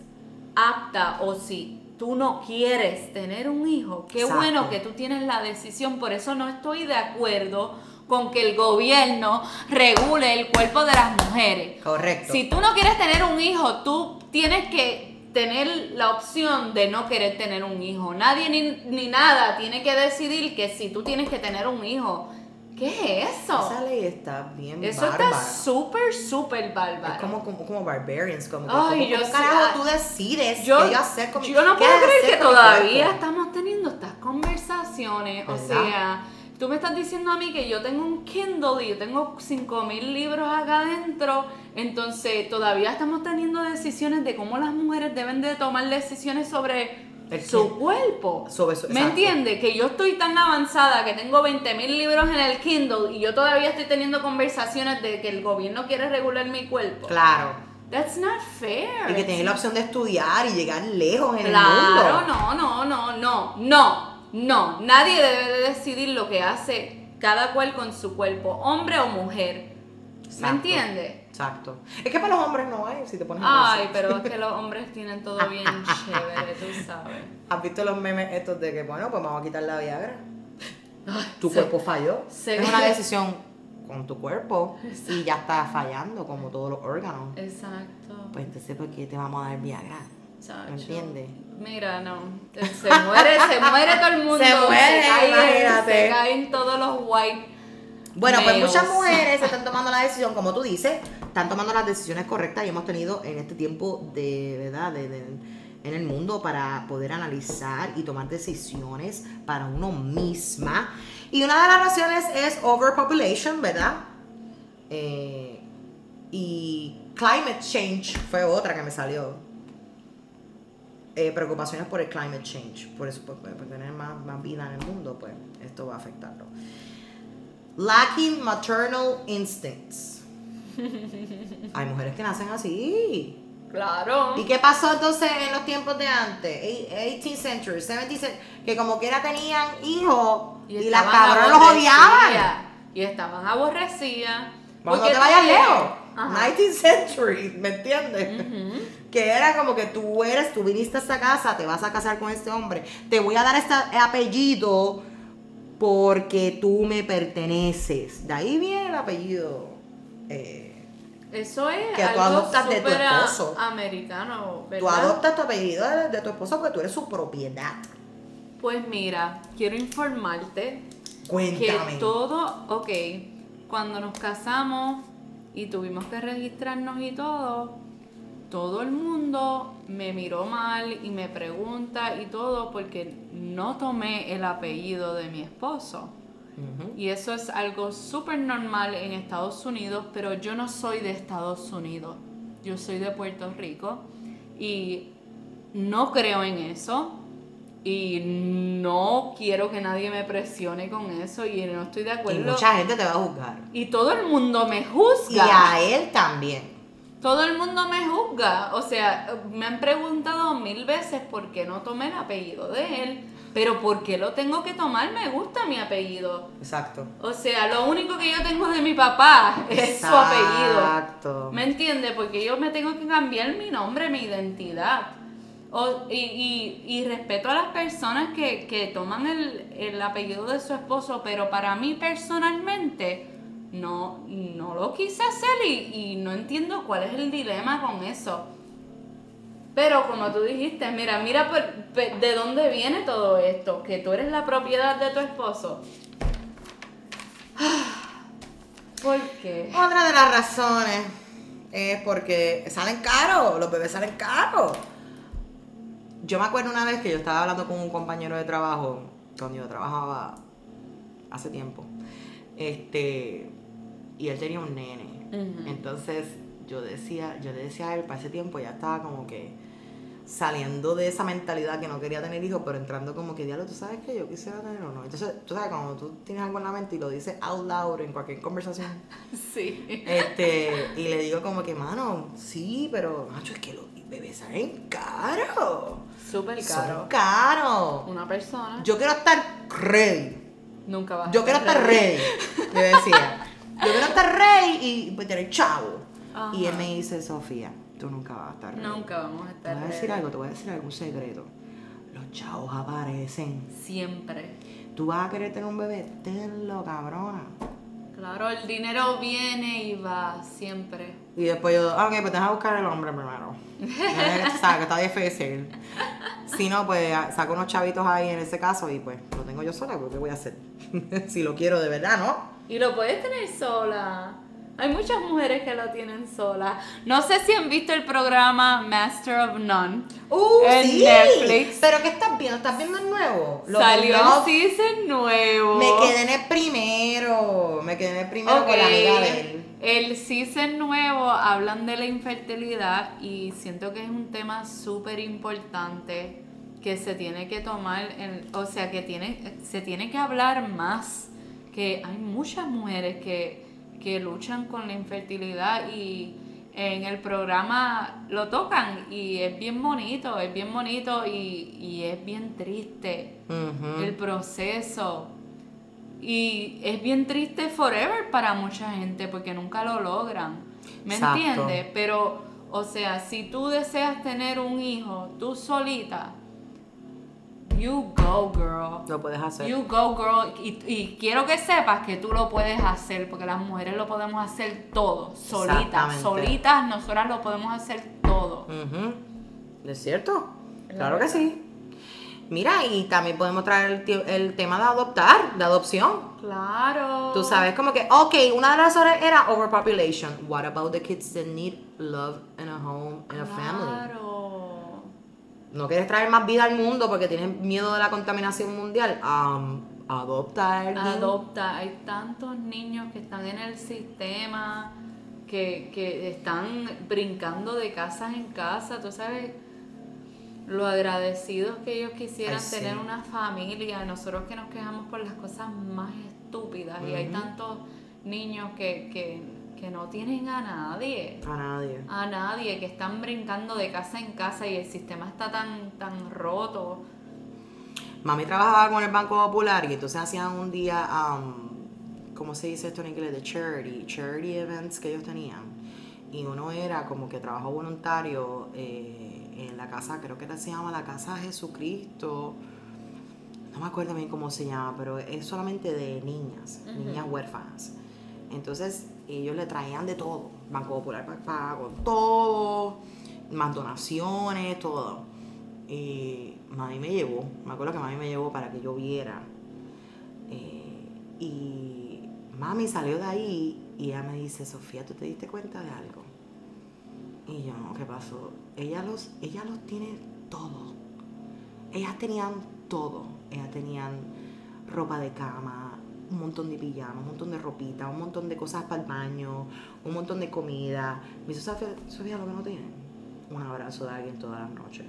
apta o si tú no quieres tener un hijo, qué Exacto. bueno que tú tienes la decisión. Por eso no estoy de acuerdo con que el gobierno regule el cuerpo de las mujeres. Correcto. Si tú no quieres tener un hijo, tú tienes que tener la opción de no querer tener un hijo. Nadie ni, ni nada tiene que decidir que si tú tienes que tener un hijo. ¿Qué es eso? Esa ley está bien Eso bárbara. está súper, súper bárbaro. Es como, como, como barbarians, como Ay, como, yo ¿cómo sí, carajo tú decides yo, qué hacer con yo no puedo creer que todavía estamos teniendo estas conversaciones. O sea, tú me estás diciendo a mí que yo tengo un Kindle y yo tengo 5000 libros acá adentro. Entonces, todavía estamos teniendo decisiones de cómo las mujeres deben de tomar decisiones sobre El su cuerpo. Sobre su- ¿Me entiendes? Que yo estoy tan avanzada que tengo 20.000 libros en el Kindle y yo todavía estoy teniendo conversaciones de que el gobierno quiere regular mi cuerpo. Claro. That's not fair. Y que tienes la opción de estudiar y llegar lejos en Claro, el mundo. no, no, no, no, no, no. Nadie debe de decidir lo que hace cada cual con su cuerpo, hombre o mujer. ¿Me entiendes? Exacto. Es que para los hombres no hay, si te pones a Ay, pero es que los hombres tienen todo bien chévere, tú sabes. ¿Has visto los memes estos de que, bueno, pues vamos a quitar la Viagra? Tu Sí. cuerpo falló. Sí. Es una decisión con tu cuerpo y ya está fallando como todos los órganos. Exacto. Pues entonces, ¿por qué te vamos a dar Viagra? Chacho. entiendes? Mira, no. Se muere, se muere todo el mundo. Se muere, caen- imagínate. Se caen todos los white. Bueno, pues muchas mujeres están tomando la decisión, como tú dices, están tomando las decisiones correctas y hemos tenido en este tiempo de, ¿verdad? De, de- en el mundo para poder analizar y tomar decisiones para uno misma. Y una de las razones es overpopulation, ¿verdad? Eh, y climate change fue otra que me salió. Eh, preocupaciones por el climate change, por eso, por, por tener más, más vida en el mundo, pues esto va a afectarlo. Lacking maternal instincts. Hay mujeres que nacen así. Claro. ¿Y qué pasó entonces en los tiempos de antes? Eight- 18th century, 17th century, que como quiera tenían hijos y, las cabronas los odiaban. Y estaban aborrecidas. No Porque te vayas lejos. Ajá. 19th century, ¿me entiendes? Ujú. Que era como que tú eres, tú viniste a esta casa, te vas a casar con este hombre, te voy a dar este apellido porque tú me perteneces. De ahí viene el apellido. eh, Eso es Que tú algo adoptas de tu esposo. americano, ¿verdad? tú adoptas tu apellido de, de tu esposo porque tú eres su propiedad. Pues mira, quiero informarte Cuéntame. que todo, ok, cuando nos casamos y tuvimos que registrarnos y todo, todo el mundo me miró mal y me pregunta y todo porque no tomé el apellido de mi esposo. Y eso es algo súper normal en Estados Unidos, pero yo no soy de Estados Unidos. Yo soy de Puerto Rico y no creo en eso. Y no quiero que nadie me presione con eso y no estoy de Y acuerdo. mucha gente te va a juzgar. Y todo el mundo me Y juzga. a él también. Todo el mundo me juzga. O sea, me han preguntado mil veces por qué no tomé el apellido de él. Pero ¿por qué lo tengo que tomar? Me gusta mi apellido. Exacto. O sea, lo único que yo tengo de mi papá es su apellido. Exacto. ¿Me entiende? Porque yo me tengo que cambiar mi nombre, mi identidad. O- y, y- y respeto a las personas que, que toman el, el apellido de su esposo, pero para mí personalmente no, no lo quise hacer y, no entiendo cuál es el dilema con eso. Pero como tú dijiste, mira, mira por- pe- de dónde viene todo esto, que tú eres la propiedad de tu esposo. ¿Por qué? Otra de las razones es porque salen caros, los bebés salen caros. Yo me acuerdo una vez que yo estaba hablando con un compañero de trabajo, cuando yo trabajaba hace tiempo, este, y él tenía un nene. Entonces yo decía, yo le decía a él, para ese tiempo ya estaba como que saliendo de esa mentalidad que no quería tener hijos, pero entrando como que, diablo, tú sabes que yo quisiera tener o no. Entonces, tú sabes, cuando tú tienes algo en la mente y lo dices out loud en cualquier conversación, Sí. este, y le digo como que, mano, sí, pero, macho, es que los bebés salen caros. Súper Son caro. caros. Una persona Yo quiero estar ready. nunca va a Yo quiero estar ready. Le decía. Yo quiero estar ready y pues, tener chavo. Ajá. Y él me dice, Sofía, tú nunca vas a estar ready. Nunca vamos a Te estar voy a decir algo, te voy a decir algo, un secreto. los chavos aparecen. Siempre. Tú vas a querer tener un bebé, tenlo, cabrona. Claro, el dinero viene y va siempre. Y después yo, ah, ok, pues deja buscar el hombre primero. que está difícil. Si no, pues saco unos chavitos ahí en ese caso y pues lo tengo yo sola, pues ¿qué voy a hacer? si lo quiero de verdad, ¿no? Y lo puedes tener sola. Hay muchas mujeres que lo tienen sola. No sé si han visto el programa Master of None Uh, en sí. Netflix. Pero ¿qué estás viendo? ¿Estás viendo el nuevo? Lo Salió el season nuevo. Me quedé en el primero. Me quedé en el primero con la amiga de él. El season nuevo hablan de la infertilidad y siento que es un tema súper importante que se tiene que tomar, en- o sea, que tiene, se tiene que hablar más, que hay muchas mujeres que, que luchan con la infertilidad y en el programa lo tocan y es bien bonito, es bien bonito y, y es bien triste el proceso. Y es bien triste forever para mucha gente porque nunca lo logran. ¿Me Exacto. entiendes? Pero, o sea, si tú deseas tener un hijo, tú solita, you go, girl. Lo puedes hacer. You go, girl. Y, y quiero que sepas que tú lo puedes hacer, porque las mujeres lo podemos hacer todo, solitas. Solitas, nosotras lo podemos hacer todo. Ujú. ¿Es cierto? Claro que sí. Mira, y también podemos traer el, el tema de adoptar, de adopción. Claro. Tú sabes, como que, ok, una de las razones era overpopulation. What about the kids that need love in a home, in a family? No quieres traer más vida al mundo porque tienes miedo de la contaminación mundial. Um, adopta a alguien. Adopta. Hay tantos niños que están en el sistema, que, que están brincando de casa en casa. Tú sabes lo agradecidos que ellos quisieran Ay, sí. tener una familia. Nosotros que nos quejamos por las cosas más estúpidas. Y hay tantos niños que, que, que no tienen a nadie. A nadie. A nadie, que están brincando de casa en casa y el sistema está tan, tan roto. Mami trabajaba con el Banco Popular y entonces hacían un día, um, ¿cómo se dice esto en inglés? De charity, charity events que ellos tenían. Y uno era como que trabajo voluntario eh, en la casa, creo que se llama la Casa Jesucristo. No me acuerdo bien cómo se llama, pero es solamente de niñas, niñas huérfanas. Entonces ellos le traían de todo. Banco Popular paga con todo, más donaciones, todo. Y mami me llevó, me acuerdo que mami me llevó para que yo viera. Eh, y mami salió de ahí y ella me dice, Sofía, ¿tú te diste cuenta de algo? Y yo, ¿qué pasó? Ella los, ella los tiene todo. Ellas tenían todo. Ellas tenían ropa de cama, un montón de pijamas, un montón de ropita, un montón de cosas para el baño, un montón de comida. Me dice, Sofía, lo que no tienen, un abrazo de alguien todas las noches.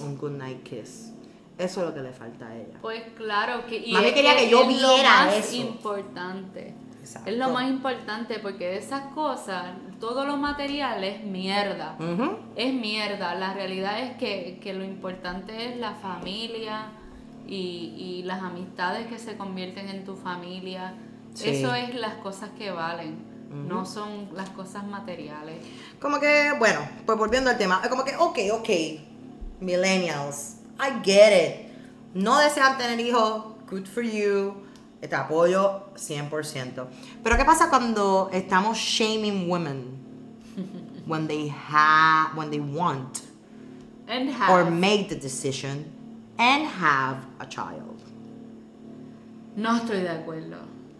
Un good night kiss. Eso es lo que le falta a ella. Pues claro que y Mami es quería que yo es viera lo más eso. importante. Exacto. Es lo más importante porque de esas cosas, todo lo material es mierda. Ujú. Es mierda. La realidad es que, que lo importante es la familia y, y las amistades que se convierten en tu familia. Sí. Eso es las cosas que valen. No son las cosas materiales. Como que, bueno, pues volviendo al tema, como que, ok, ok, millennials, I get it. No desean tener hijos, good for you, te apoyo 100%. Pero ¿qué pasa cuando estamos shaming women? When they have, when they want And or have. make the decision and have a child. No estoy de acuerdo.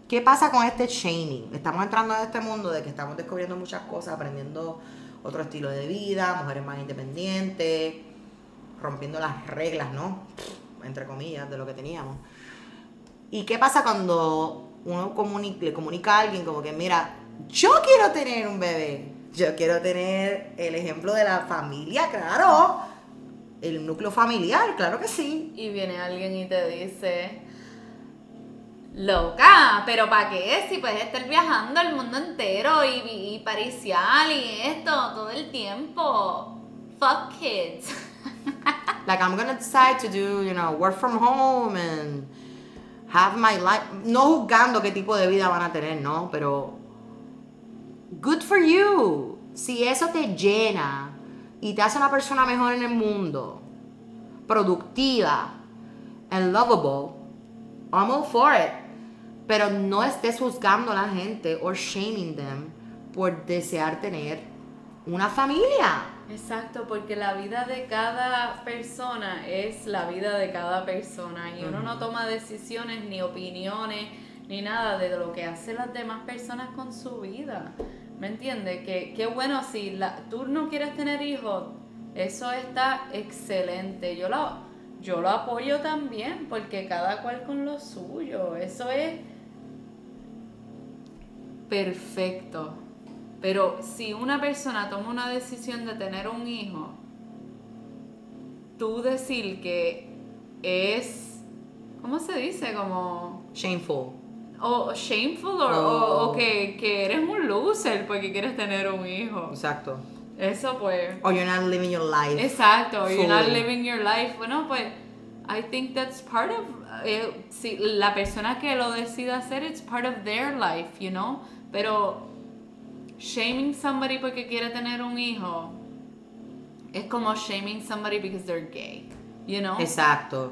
¿Qué pasa con este shaming? Estamos entrando en este mundo de que estamos descubriendo muchas cosas, aprendiendo otro estilo de vida, mujeres más independientes, rompiendo las reglas, ¿no? Entre comillas, de lo que teníamos. ¿Y qué pasa cuando uno comuni- le comunica a alguien como que, mira, yo quiero tener un bebé, yo quiero tener el ejemplo de la familia, claro, el núcleo familiar, claro que sí. Y viene alguien y te dice, loca, pero ¿para qué? Si puedes estar viajando el mundo entero y, y paricial y esto todo el tiempo. Fuck kids. Like I'm gonna decide to do, you know, work from home and have my life. No juzgando qué tipo de vida van a tener, ¿no? Pero good for you. Si eso te llena y te hace una persona mejor en el mundo, productiva and lovable, I'm all for it. Pero no estés juzgando a la gente or shaming them por desear tener una familia. Exacto, porque la vida de cada persona es la vida de cada persona y uno no toma decisiones ni opiniones ni nada de lo que hacen las demás personas con su vida. ¿Me entiendes? Que, qué bueno, si la, tú no quieres tener hijos, eso está excelente. Yo lo, yo lo apoyo también, porque cada cual con lo suyo. Eso es perfecto. Pero si una persona toma una decisión de tener un hijo, tú decir que es, ¿cómo se dice? Como Shameful. O shameful o, o- o que, que eres un loser porque quieres tener un hijo. Exacto. Eso pues. Or you're not living your life. Exacto, you're not Fully. living your life. Bueno, pues I think that's part of eh, si la persona que lo decida hacer it's part of their life, you know? Pero shaming somebody porque quiere tener un hijo es como shaming somebody because they're gay, you know? Exacto.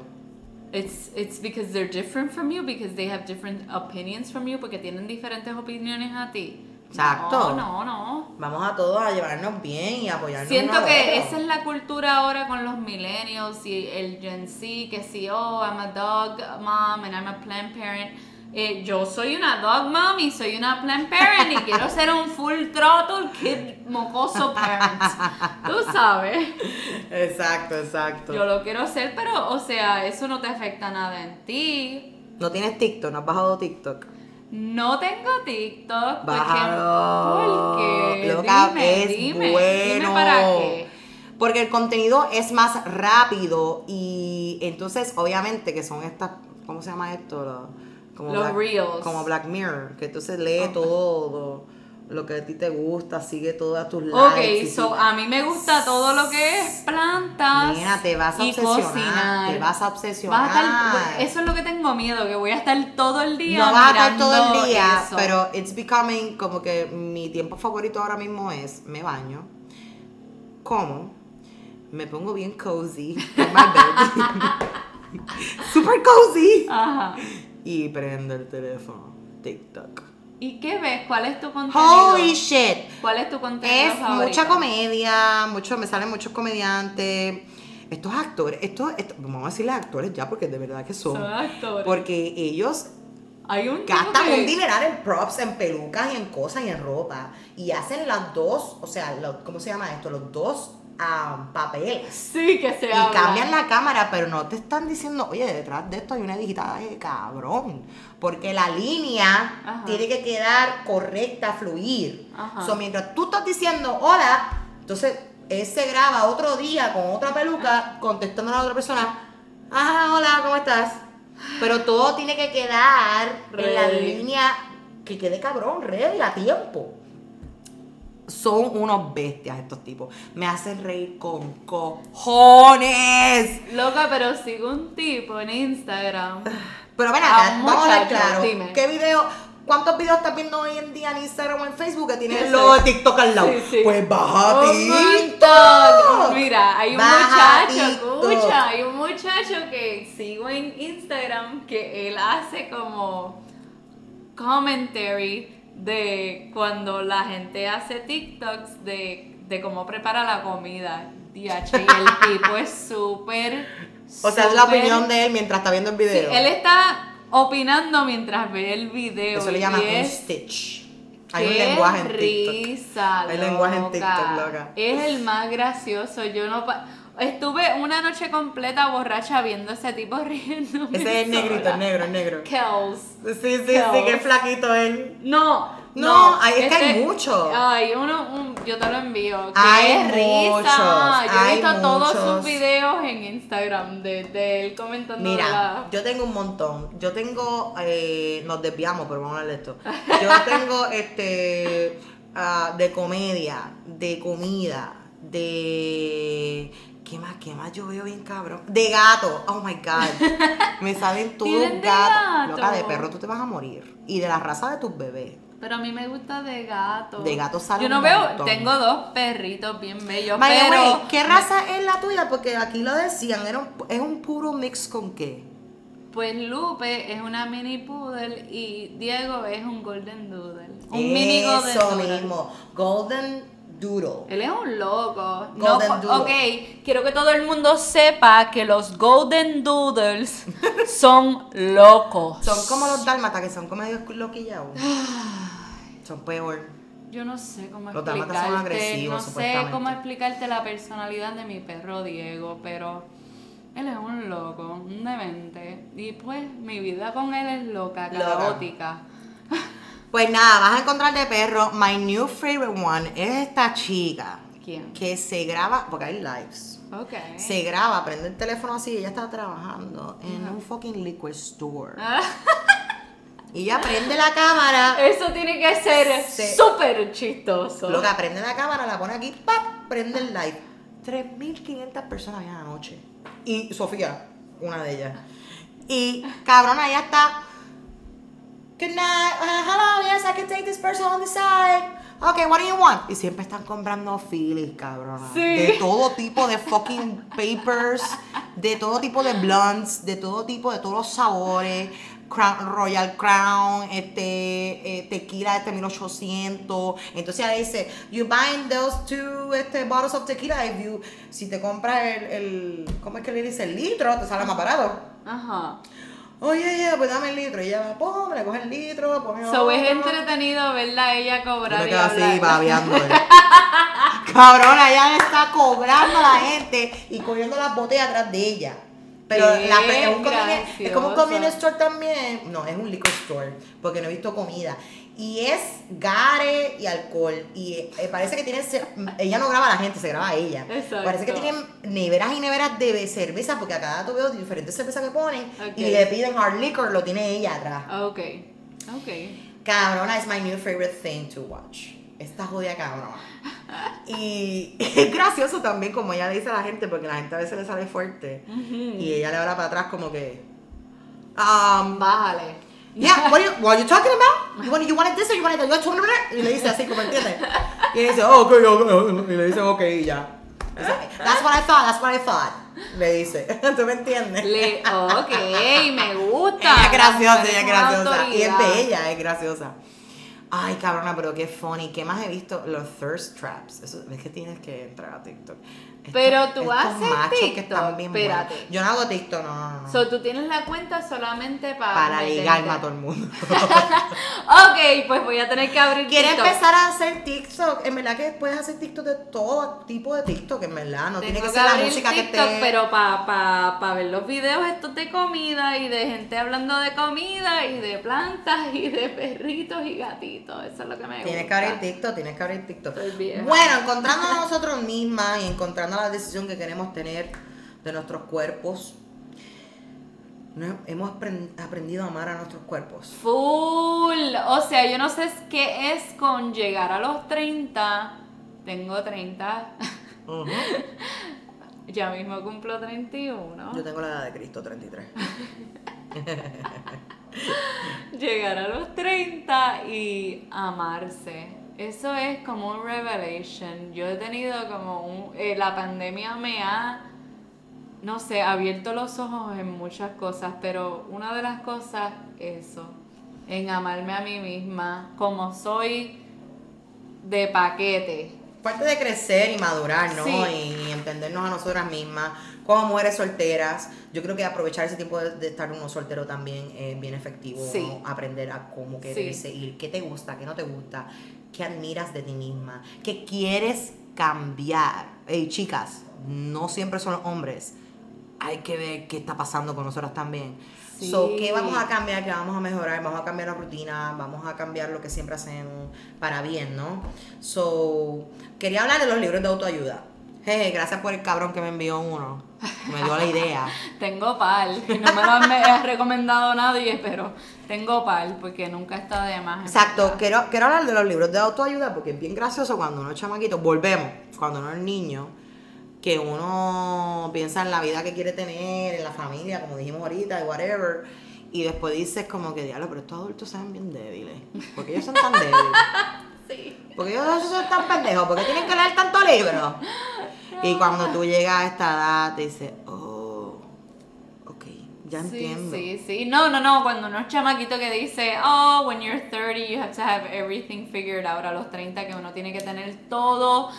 It's it's because they're different from you because they have different opinions from you porque tienen diferentes opiniones a ti. Exacto. No, no, no. Vamos a todos a llevarnos bien y apoyarnos. Siento uno que esa es la cultura ahora con los millennials y el Gen Z, que si, oh, I'm a dog mom and I'm a Planned Parent. Eh, yo soy una dog mom y soy una Planned Parent y quiero ser un full throttle kid mocoso parent. Tú sabes. Exacto, exacto. Yo lo quiero ser, pero, o sea, eso no te afecta nada en ti. No tienes TikTok, no has bajado TikTok. No tengo TikTok. porque- Bájalo. ¿Por qué? Loca, dime, es dime, bueno. dime para qué. Porque el contenido es más rápido y entonces obviamente que son estas, ¿cómo se llama esto? Lo- como Los reels. Como Black Mirror, que entonces lee todo lo que a ti te gusta, sigue todas tus likes. Ok, y so sigue- a mí me gusta todo lo que es plantas. Nena, te vas a y obsesionar, cocinar. te vas a obsesionar. Vas a estar- eso es lo que tengo miedo, que voy a estar todo el día. No vas a estar todo el día, eso. pero it's becoming como que mi tiempo favorito ahora mismo es me baño, como, me pongo bien cozy en my bed, super cozy Ajá. Y prendo el teléfono, TikTok. ¿Y qué ves? ¿Cuál es tu contenido? Holy shit. ¿Cuál es tu contenido Es favorito? mucha comedia, mucho, me salen muchos comediantes. Estos actores, estos, estos- vamos a decirles actores ya porque de verdad que son. Son actores. Porque ellos Hay un gastan que- un dineral en props, en pelucas y en cosas y en ropa. Y hacen las dos, o sea, ¿cómo se llama esto? Los dos ah, papeles. Sí, que se Y habla. cambian la cámara, pero no te están diciendo, oye, detrás de esto hay una digitaje cabrón. Porque la línea Ajá. tiene que quedar correcta, fluir. So, mientras tú estás diciendo hola, entonces él se graba otro día con otra peluca contestando a la otra persona, ajá, hola, ¿cómo estás? Pero todo tiene que quedar en la línea que quede cabrón, ready, a tiempo. Son unos bestias estos tipos. Me hacen reír con cojones. Loca, pero sigo un tipo en Instagram. Pero ven A acá, vamos a ver claro. dime. ¿Qué video, cuántos videos estás viendo hoy en día en Instagram o en Facebook que tienen Sí, el logo de TikTok al lado? Sí, sí. Pues baja Un TikTok. Mira, hay un Baja muchacho, TikTok. escucha, hay un muchacho que sigo en Instagram que él hace como commentary de cuando la gente hace TikToks de, de cómo prepara la comida. DH, y el tipo es súper. O sea, es la opinión de él mientras está viendo el Sí, video. él está opinando mientras ve el video. Eso le y llaman un stitch. Hay un lenguaje en TikTok. risa, Hay lenguaje en TikTok, loca. Es el más gracioso. Yo no pa- estuve una noche completa borracha viendo a ese tipo riendo. Ese es el negrito, el negro, el negro. Kells. Sí, sí, sí, que flaquito él. No, No, ay, es que hay mucho. Hay uno, un- yo te lo envío. Hay es risa. muchos, Yo he visto todos muchos. sus videos en Instagram de, de él comentando Mira, la- yo tengo un montón. Yo tengo, eh, nos desviamos, pero vamos a hablar de esto. Yo tengo este ah, de comedia, de comida, de ¿qué más? ¿Qué más yo veo bien cabrón? De gato. Oh my god. Me salen todos ¿Tienen de gatos. gato? Loca, de perro tú te vas a morir. Y de la raza de tus bebés. Pero a mí me gusta de gato. De gato sale Yo no veo, montón. tengo dos perritos bien bellos, the pero... way, ¿qué raza es la tuya? Porque aquí lo decían, era un- es un puro mix con qué. Pues Lupe es una mini poodle y Diego es un golden doodle. Un mini golden Eso doodle. mismo, Golden Doodle. Él es un loco. Golden no, Doodle. ok, quiero que todo el mundo sepa que los golden doodles son locos. Son como los dálmatas, que son como medio loquillados. Son peor. Yo no sé cómo Los dálmatas son explicarte, agresivos, no sé cómo explicarte la personalidad de mi perro Diego, pero él es un loco, un demente. Y pues mi vida con él es loca, Loca. caótica. Pues nada, vas a encontrar de perro. My new favorite one es esta chica ¿Quién? que se graba, porque hay lives. Ok. Se graba, prende el teléfono así, ella está trabajando en un fucking liquor store. Ah, Y ella prende la cámara, eso tiene que ser súper chistoso. loca, prende la cámara, la pone aquí, ¡pap! prende el live. 3.500 personas había anoche. Y Sofía, una de ellas. Y cabrona, ella está. Good night. uh, hello, yes, I can take this person on the side. Okay, what do you want? Y siempre están comprando Phillies, cabrona. Sí. De todo tipo de fucking papers, de todo tipo de blunts, de todo tipo, de todos los sabores. Crown- Royal Crown, este, eh, tequila este 1800. Entonces ella dice, you buying those two este, bottles of tequila, if you, si te compras el, el, ¿cómo es que le dice? El litro, te sale más barato. Ajá. Oye, yeah, pues dame el litro. Y ella va, pum, le coge el litro, pone So es entretenido verla a ella Yo cobrar me y quedo así babeando. eh. Cabrona, ella está cobrando a la gente y cogiendo las botellas atrás de ella. Pero la, es, un convenience- es como un convenience store también. No, es un liquor store, porque no he visto comida. Y es gare y alcohol. Y eh, parece que tiene. Ella no graba a la gente, se graba a ella. Exacto. Parece que tienen neveras y neveras de cerveza, porque a cada dato veo diferentes cervezas que ponen. Y le piden hard liquor, lo tiene ella atrás. Ok. Ok. Cabrona es my new favorite thing to watch. Esta jodida cabrona. Y es gracioso también como ella le dice a la gente, porque la gente a veces le sale fuerte. Y ella le habla para atrás como que. Um, Bájale. Yeah, what are you, what are you talking about? You wanted, you wanted this or you wanted that? You wanted that? Y le dice así, como entiendes. Y le dice, oh, ok, ok. Y le dice, ok, y ya. That's what I thought, that's what I thought. Le dice, ¿tú me entiendes? Le, ok, me gusta. Ella es graciosa, La ella es graciosa. Y es bella, es graciosa. Ay, cabrona, pero qué funny. ¿Qué más he visto? Los thirst traps. Eso, es que tienes que entrar a TikTok. Pero tú haces que TikTok, están bien espérate. buenos. Yo no hago TikTok, no, no, no. So, tú tienes la cuenta solamente para. para ligarme a todo el mundo. Ok, pues voy a tener que abrir ¿Quieres TikTok. empezar a hacer TikTok? En verdad que puedes hacer TikTok de todo tipo de TikTok, en verdad. No tiene que ser la música que TikTok, te... pero para pa, pa ver los videos estos de comida y de gente hablando de comida y de plantas y de perritos y gatitos. Eso es lo que me Tienes que gusta. abrir TikTok, tienes que abrir TikTok. Bueno, encontrando a nosotros mismas y encontrando la decisión que queremos tener de nuestros cuerpos, no- hemos apren- aprendido a amar a nuestros cuerpos. Full. O sea, yo no sé qué es con llegar a los 30. Tengo 30. Ujú. Ya mismo cumplo 31. Yo tengo la edad de Cristo, 33. Llegar a los 30 y amarse. Eso es como un revelation. Yo he tenido como un... eh, la pandemia me ha, no sé, abierto los ojos en muchas cosas, pero una de las cosas, eso, en amarme a mí misma, como soy de paquete. Parte de crecer y madurar, ¿no? Sí. Y entendernos a nosotras mismas, como mujeres solteras. Yo creo que aprovechar ese tiempo de, de estar uno soltero también es bien efectivo. Sí. ¿no? Aprender a cómo querer seguir, qué te gusta, qué no te gusta, qué admiras de ti misma, qué quieres cambiar. Hey, chicas, no siempre son los hombres. Hay que ver qué está pasando con nosotras también. Sí. So, ¿qué vamos a cambiar? ¿Qué vamos a mejorar? Vamos a cambiar la rutina, vamos a cambiar lo que siempre hacemos para bien, ¿no? So, quería hablar de los libros de autoayuda. Jeje, gracias por el cabrón que me envió uno. Me dio la idea. Tengo pal, no me lo han- me ha recomendado nadie, pero tengo pal, porque nunca está de más. Exacto, quiero, quiero hablar de los libros de autoayuda porque es bien gracioso cuando uno es chamaquito, volvemos, cuando uno es niño, que uno piensa en la vida que quiere tener, en la familia, como dijimos ahorita, y whatever. Y después dices como que, diablo, pero estos adultos se ven bien débiles. porque ellos son tan débiles? Sí. Porque ellos son tan pendejos? porque tienen que leer tanto libro? Y cuando tú llegas a esta edad, te dices, oh, ya entiendo. Sí, sí, sí. No, no, no. Cuando uno es chamaquito que dice, oh, when you're 30, you have to have everything figured out. A los 30, que uno tiene que tener todo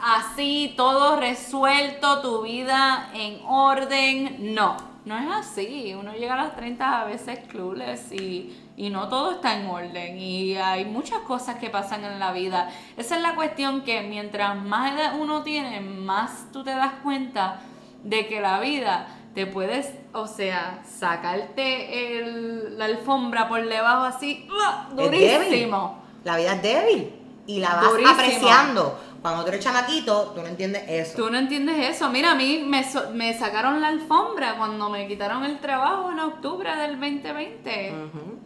así, todo resuelto, tu vida en orden. No, no es así. Uno llega a los 30 a veces clueless y, y no todo está en orden. Y hay muchas cosas que pasan en la vida. Esa es la cuestión que mientras más edad uno tiene, más tú te das cuenta de que la vida te puedes, o sea, sacarte el- la alfombra por debajo así, durísimo. La vida es débil. Y la vas Durísimo. apreciando. Cuando tú eres chamaquito, tú no entiendes eso. Tú no entiendes eso. Mira, a mí me, me sacaron la alfombra cuando me quitaron el trabajo en octubre del 2020. Ujú,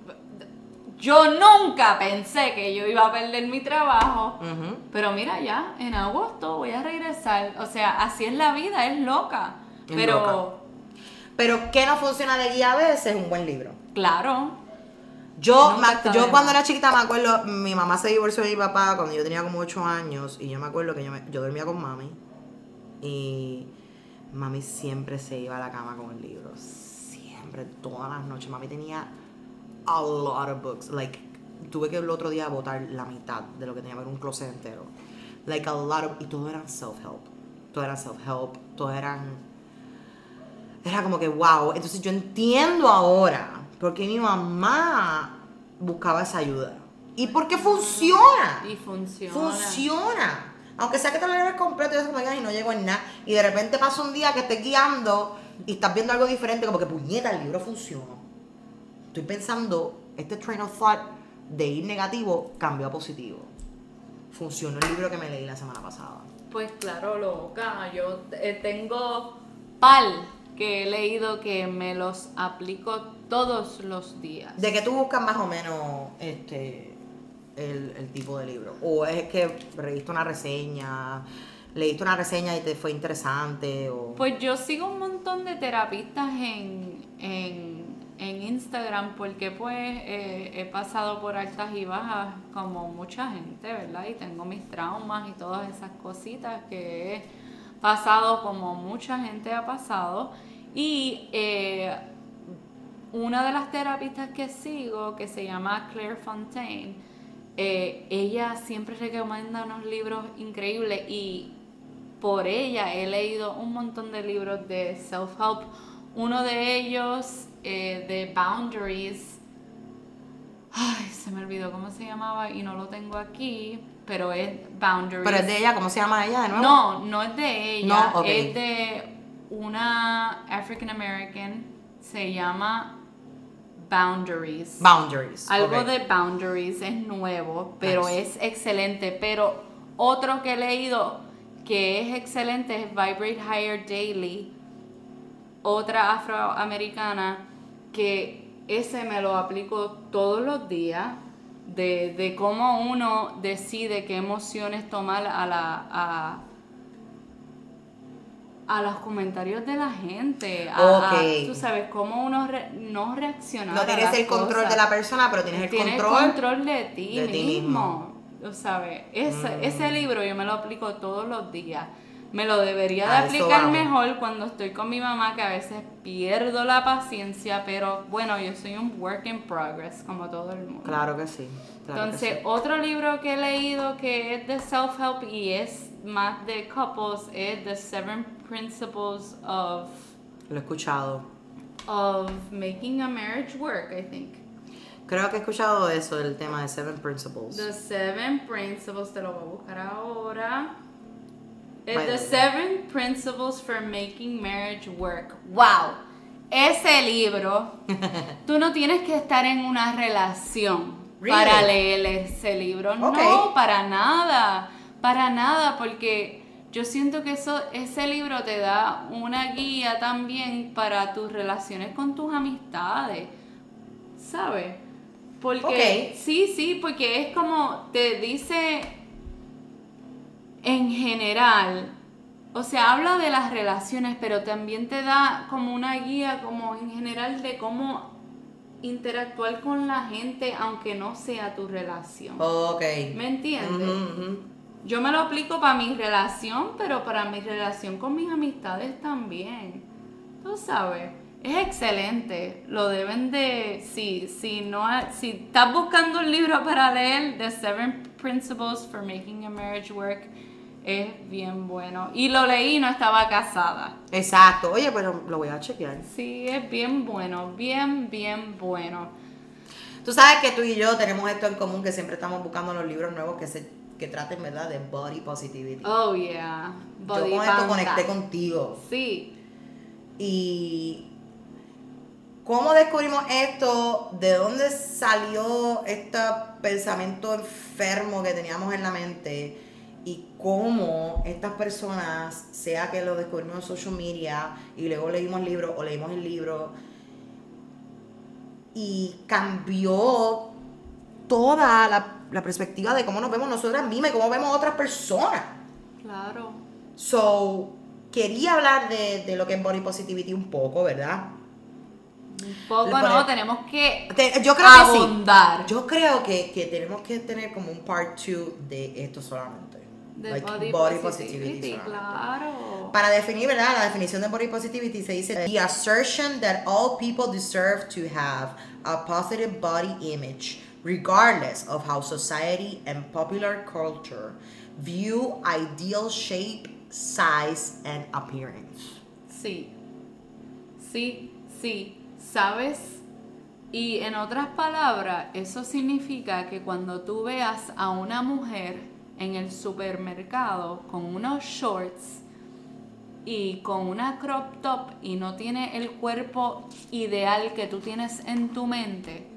Yo nunca pensé que yo iba a perder mi trabajo. Pero mira, ya en agosto voy a regresar. O sea, así es la vida, es loca. Es Pero, loca. Pero ¿qué no funciona de guía a veces? Un buen libro. claro. Yo, me- yo cuando era chiquita me acuerdo, mi mamá se divorció de mi papá cuando yo tenía como 8 años y yo me acuerdo que yo, me- yo dormía con mami y mami siempre se iba a la cama con el libro, siempre, todas las noches. Mami tenía a lot of books, like tuve que el otro día botar la mitad de lo que tenía, ver un closet entero. Like a lot of, y todo eran self-help, todo eran self-help, todo eran era como que wow. Entonces yo entiendo ahora por qué mi mamá buscaba esa ayuda. Y por qué funciona. Y funciona. Funciona. Aunque sea que te lo lees completo y es como que "Ay, no llego en nada. Y de repente pasa un día que estés guiando y estás viendo algo diferente, como que puñeta, el libro funcionó. Estoy pensando, este train of thought de ir negativo cambió a positivo. Funcionó el libro que me leí la semana pasada. Pues claro, loca. Yo eh, tengo pal que he leído que me los aplico todos los días. ¿De qué tú buscas más o menos este el, el tipo de libro? ¿O es que leíste una reseña, leíste una reseña y te fue interesante? O... Pues yo sigo un montón de terapistas en, en, en Instagram porque pues eh, he pasado por altas y bajas como mucha gente, ¿verdad? Y tengo mis traumas y todas esas cositas que he pasado como mucha gente ha pasado. Y eh, una de las terapistas que sigo, que se llama Claire Fontaine, eh, ella siempre recomienda unos libros increíbles y por ella he leído un montón de libros de self-help. Uno de ellos, eh, de Boundaries, ay, se me olvidó cómo se llamaba y no lo tengo aquí, pero es Boundaries. ¿Pero es de ella? ¿Cómo se llama ella de nuevo? No, no es de ella, No, es de una African American, se llama Boundaries. Boundaries. Algo de Boundaries es nuevo, pero Nice. es excelente. Pero otro que he leído que es excelente es Vibrate Higher Daily, otra afroamericana que ese me lo aplico todos los días. De, de cómo uno decide qué emociones tomar a la a, a los comentarios de la gente a, a- Ok. tú sabes cómo uno re- no reacciona No tienes el control de la persona, pero tienes el Tienes control. control de ti de ti mismo. Tú sabes, ese, Mm. ese libro yo me lo aplico todos los días. Me lo debería de A eso aplicar mejor cuando estoy con mi mamá, que a veces pierdo la paciencia, pero bueno, yo soy un work in progress, como todo el mundo. Claro que sí. claro que Entonces, sí. otro libro que he leído que es de self-help y es más de couples es The Seven Principles of, Lo he escuchado. of Making a Marriage Work, I think. Creo que he escuchado eso, el tema de Seven Principles. The Seven Principles, te lo voy a buscar ahora. By the. Seven Principles for Making Marriage Work. ¡Wow! Ese libro, tú no tienes que estar en una relación Really? para leer ese libro. No, para nada. Para nada, porque yo siento que eso, ese libro te da una guía también para tus relaciones con tus amistades. ¿Sabes? Porque sí, sí, porque es como te dice en general, o sea, habla de las relaciones, pero también te da como una guía como en general de cómo interactuar con la gente aunque no sea tu relación. Ok. ¿Me entiendes? Yo me lo aplico para mi relación, pero para mi relación con mis amistades también. Tú sabes, es excelente. Lo deben de, si, si no, si estás buscando un libro para leer, The Seven Principles for Making a Marriage Work, es bien bueno. Y lo leí y no estaba casada. Exacto. Oye, pero lo voy a chequear. Sí, es bien bueno, bien, bien bueno. Tú sabes que tú y yo tenemos esto en común, que siempre estamos buscando los libros nuevos que se que traten, ¿verdad?, de body positivity. Oh, yeah. yo Body con esto conecté contigo. Sí. Y cómo descubrimos esto, de dónde salió este pensamiento enfermo que teníamos en la mente y cómo estas personas, sea que lo descubrimos en social media y luego leímos el libro o leímos el libro y cambió toda la, la perspectiva de cómo nos vemos nosotras mismas y cómo vemos a otras personas. Claro. So, quería hablar de, de lo que es body positivity un poco, ¿verdad? Un poco, no, tenemos que Te- yo creo que sí. abundar. Yo creo que, que tenemos que tener como un part 2 de esto solamente. De Like, body, body positivity, positivity claro. Para definir, ¿verdad? La definición de body positivity se dice the assertion that all people deserve to have a positive body image regardless of how society and popular culture view ideal shape, size and appearance. Sí, sí, sí, ¿sabes? Y en otras palabras, eso significa que cuando tú veas a una mujer en el supermercado con unos shorts y con una crop top y no tiene el cuerpo ideal que tú tienes en tu mente,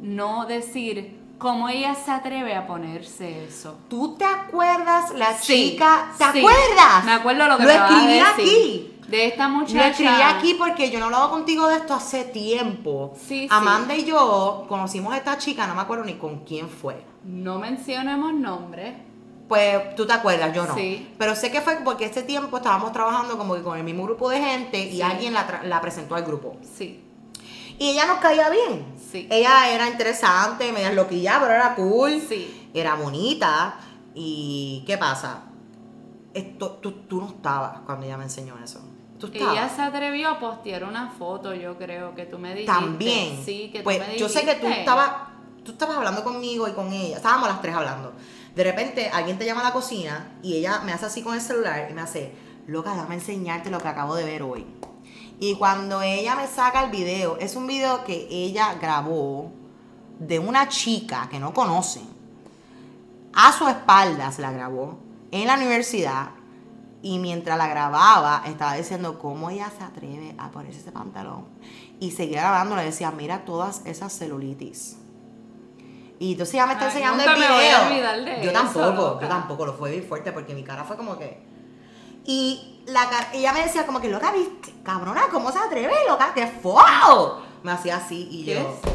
no decir cómo ella se atreve a ponerse eso. ¿Tú te acuerdas la Sí, chica? ¿Te sí. acuerdas? Me acuerdo lo que Lo me vas a escribí decir. aquí. De esta muchacha. Lo escribí aquí porque yo no hablaba contigo de esto hace tiempo. Sí, sí. Amanda y yo conocimos a esta chica, no me acuerdo ni con quién fue. No mencionemos nombres. Pues tú te acuerdas, yo no. Sí. Pero sé que fue porque ese tiempo estábamos trabajando como que con el mismo grupo de gente y Sí. alguien la, la presentó al grupo. Sí. Y ella nos caía bien. Sí. Ella era interesante, media loquilla, pero era cool. Sí. Era bonita. ¿Y qué pasa? Esto, tú, tú no estabas cuando ella me enseñó eso. Ella se atrevió a postear una foto, yo creo que tú me dijiste. También. Sí, que pues tú me yo sé que tú dijiste. estabas, tú estabas hablando conmigo y con ella. Estábamos las tres hablando. De repente alguien te llama a la cocina y ella me hace así con el celular y me hace, loca, déjame enseñarte lo que acabo de ver hoy. Y cuando ella me saca el video, es un video que ella grabó de una chica que no conocen. A su espalda se la grabó en la universidad y mientras la grababa estaba diciendo cómo ella se atreve a ponerse ese pantalón. Y seguía grabando, le decía, mira todas esas celulitis. Y entonces ella me está Ay, enseñando el me video. voy a olvidar de yo eso, tampoco, loca. yo tampoco, lo fue bien fuerte porque mi cara fue como que... Y la ella me decía como que, loca, viste, cabrona, ¿cómo se atreve, loca? ¡Qué fuego! Me hacía así y ¿Qué yo... es?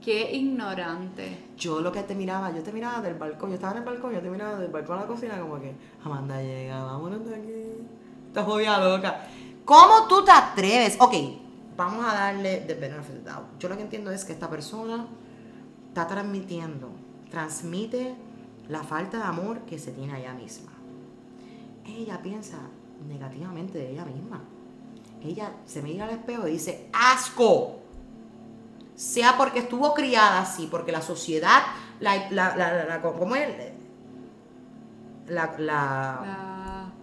Qué ignorante. Yo lo que te miraba, yo te miraba del balcón, yo estaba en el balcón, yo te miraba del balcón a la cocina como que, Amanda llega, vámonos de aquí. Estás jodida loca. ¿Cómo tú te atreves? Ok, vamos a darle the benefit doubt. Yo lo que entiendo es que esta persona está transmitiendo, transmite la falta de amor que se tiene a ella misma. Ella piensa negativamente de ella misma. Ella se mira al espejo y dice, asco sea porque estuvo criada así, porque la sociedad, la, la, la, la- la- ¿cómo es? La, la, La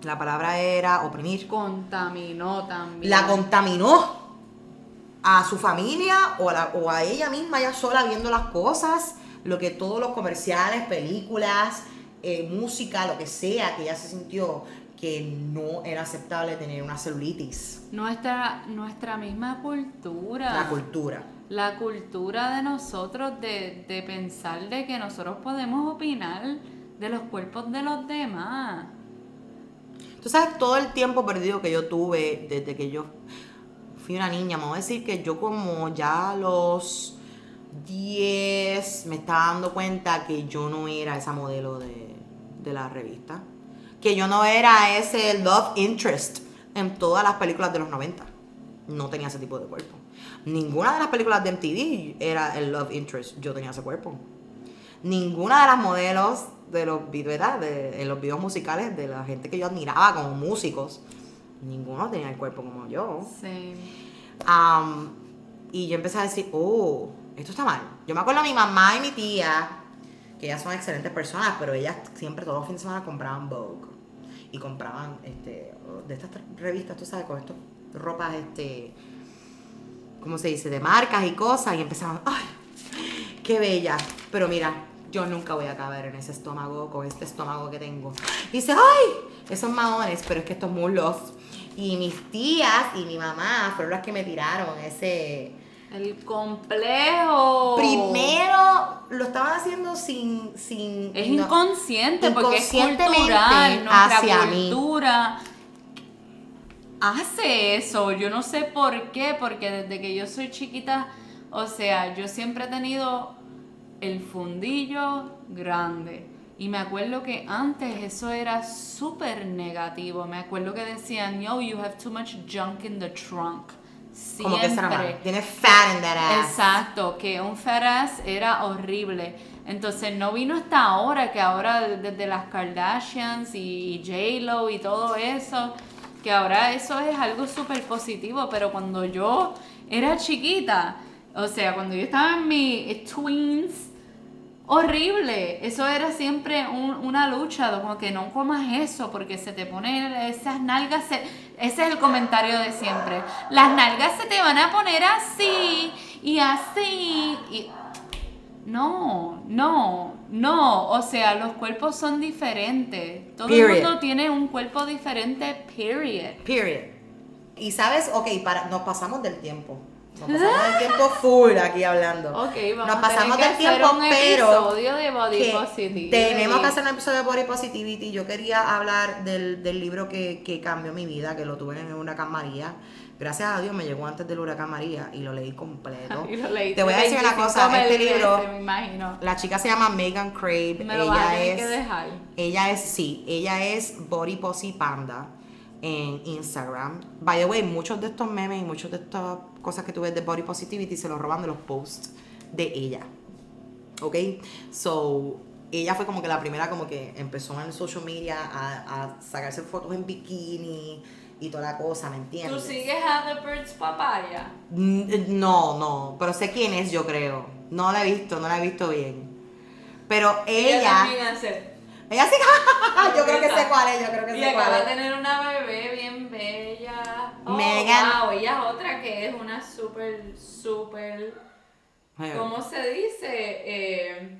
la palabra era oprimir. contaminó también. La contaminó a su familia o a, la- o a ella misma, ella sola viendo las cosas, lo que todos los comerciales, películas, eh, música, lo que sea, que ella se sintió que no era aceptable tener una celulitis. Nuestra, nuestra misma cultura. La cultura. La cultura de nosotros de, de pensar de que nosotros podemos opinar de los cuerpos de los demás. Tú sabes todo el tiempo perdido que yo tuve desde que yo fui una niña. Vamos a decir que yo como ya a los 10 me estaba dando cuenta que yo no era esa modelo de, de la revista. Que yo no era ese love interest en todas las películas de los 90. no tenía ese tipo de cuerpo. Ninguna de las películas de MTV era el love interest, yo tenía ese cuerpo. Ninguna de las modelos de los videos, de, en los videos musicales de la gente que yo admiraba como músicos, ninguno tenía el cuerpo como yo. Sí. Y yo empecé a decir, oh, esto está mal. Yo me acuerdo a mi mamá y mi tía, que ellas son excelentes personas, pero ellas siempre todos los fines de semana compraban Vogue. Y compraban este, de estas revistas, tú sabes, con estas ropas, este, ¿cómo se dice? De marcas y cosas. Y empezaban, ay, qué bella. Pero mira, yo nunca voy a caber en ese estómago, con este estómago que tengo. Dice, ay, esos maones, pero es que estos muslos. Y mis tías y mi mamá fueron las que me tiraron ese... El complejo. Primero lo estaban haciendo sin... sin Es no- inconsciente porque es cultural, nuestra hacia mí. cultura hace eso. Yo no sé por qué, porque desde que yo soy chiquita, o sea, yo siempre he tenido el fundillo grande. Y me acuerdo que antes eso era súper negativo. Me acuerdo que decían, yo, you have too much junk in the trunk. Como que Siempre. mal. Tiene fat in that ass. Exacto, que un feraz era horrible. Entonces no vino hasta ahora, que ahora desde las Kardashians y J-Lo y todo eso, que ahora eso es algo súper positivo, pero cuando yo era chiquita, o sea, cuando yo estaba en mi tweens, horrible. Eso era siempre un- una lucha, como que no comas eso porque se te ponen esas nalgas. se- ese es el comentario de siempre. Las nalgas se te van a poner así y así. Y... No, no, no. O sea, los cuerpos son diferentes. Todo Period. el mundo tiene un cuerpo diferente, period. Period. Y sabes, ok, para, nos pasamos del tiempo. Nos pasamos del tiempo full aquí hablando. Ok, vamos Nos pasamos del que hacer tiempo, un pero episodio de Body que Positivity. tenemos que hacer un episodio de Body Positivity. Yo quería hablar del, del libro que, que cambió mi vida, que lo tuve en el huracán María. Gracias a Dios me llegó antes del huracán María y lo leí completo. Y lo leíste Te voy a decir una 25 cosa, este libro, me imagino. la chica se llama Megan Crabe. Me lo vas a ella tener es, que dejar. ella es, sí, ella es Body Posy Panda en Instagram. By the way, muchos de estos memes y muchas de estas cosas que tú ves de Body Positivity se los roban de los posts de ella. ¿Ok? So, ella fue como que la primera como que empezó en social media a, a sacarse fotos en bikini y toda la cosa, ¿me ¿Tú entiendes? sigues a The Birds Papaya? Mm, No, no, pero sé quién es, yo creo. No la he visto, no la he visto bien. Pero ella, hace. ella sí, yo creo que sé cuál es, yo creo que Y sé acaba cuál de es. tener una bebé bien bella. Oh, Megan. Wow, ella es otra que es una súper, súper. ¿Cómo se dice? Eh,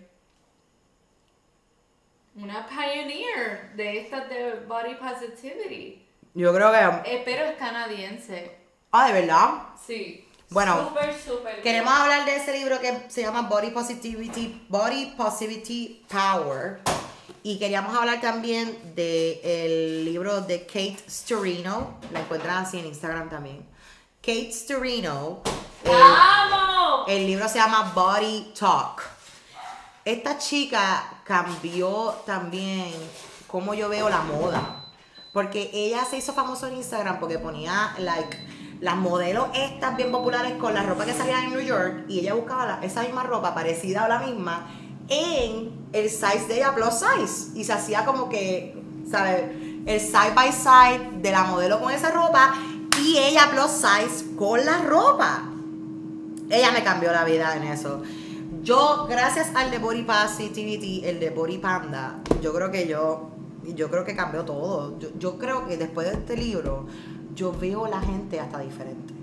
una pioneer de estas de body positivity. Yo creo que, Eh, pero es canadiense. ah, de verdad. Sí. Bueno, Súper, súper. Queremos hablar de ese libro que se llama Body Positivity, Body Positivity Power. Y queríamos hablar también del libro de Kate Storino. La encuentran así en Instagram también. Kate Storino. eh, ¡Vamos! el libro se llama Body Talk. Esta chica cambió también cómo yo veo la moda. Porque ella se hizo famosa en Instagram porque ponía, like, las modelos estas bien populares con la ropa que salía en New York y ella buscaba la- esa misma ropa parecida o la misma en el size de ella, plus size. Y se hacía como que, ¿sabes? El side by side de la modelo con esa ropa y ella plus size con la ropa. Ella me cambió la vida en eso. Yo, gracias al de Body Positivity, el de Body Panda, yo creo que yo, yo creo que cambió todo. Yo, yo creo que después de este libro, yo veo la gente hasta diferente.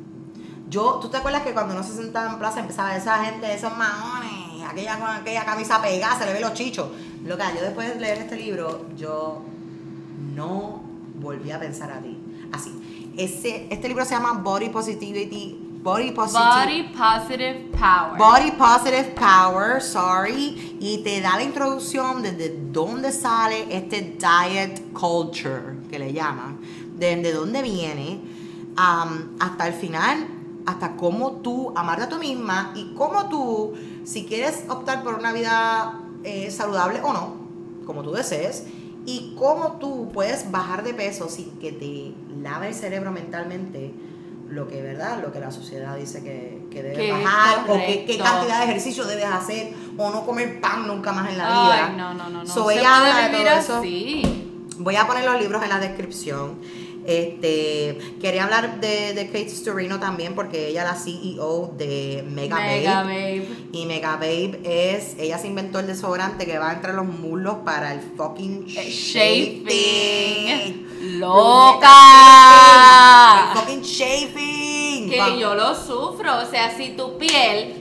Yo, ¿tú te acuerdas que cuando uno se sentaba en plaza empezaba esa gente, esos maones, aquella con aquella camisa pegada, se le ve los chichos? Loca, yo después de leer este libro, yo no volví a pensar a ti. Así. Ese, este libro se llama Body Positivity. Body Positivity. Body Positive Power. Body Positive Power, sorry, y te da la introducción desde dónde sale este diet culture que le llaman, desde dónde viene, hasta el final, hasta cómo tú amarte a tú misma y cómo tú, si quieres optar por una vida eh, saludable o no, como tú desees, y cómo tú puedes bajar de peso sin que te lave el cerebro mentalmente lo que, ¿verdad? Lo que la sociedad dice que, que debes bajar, o qué, qué cantidad de ejercicio debes hacer, o no comer pan nunca más en la Ay, vida. no, no, no, no. So, se ella habla puede de vivir así. Voy a poner los libros en la descripción. Este, quería hablar de, de Kate Storino también porque ella es la CEO de Mega, Mega Babe. babe. Y Mega Babe es, ella se inventó el desodorante que va entre los muslos para el fucking Eh, shaving. Shaving. ¡Loca! El fucking shaving. Que yo lo sufro. O sea, si tu piel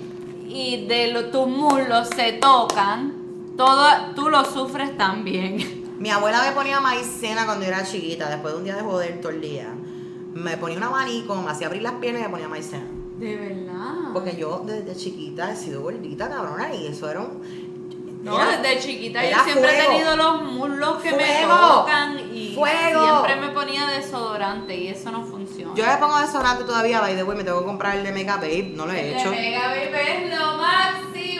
y de lo- tus muslos se tocan, todo, tú lo sufres también. Mi abuela me ponía maicena cuando yo era chiquita, después de un día de joder todo el día. Me ponía un abanico, me hacía abrir las piernas y me ponía maicena. De verdad. Porque yo desde chiquita he sido gordita, cabrona, y eso era un... No, era- desde chiquita yo siempre he tenido los muslos que me tocan y Fuego. siempre me ponía desodorante y eso no funciona. Yo le pongo desodorante todavía, by the way, me tengo que comprar el de Mega Babe, no lo he El hecho. de Mega Baby es lo máximo.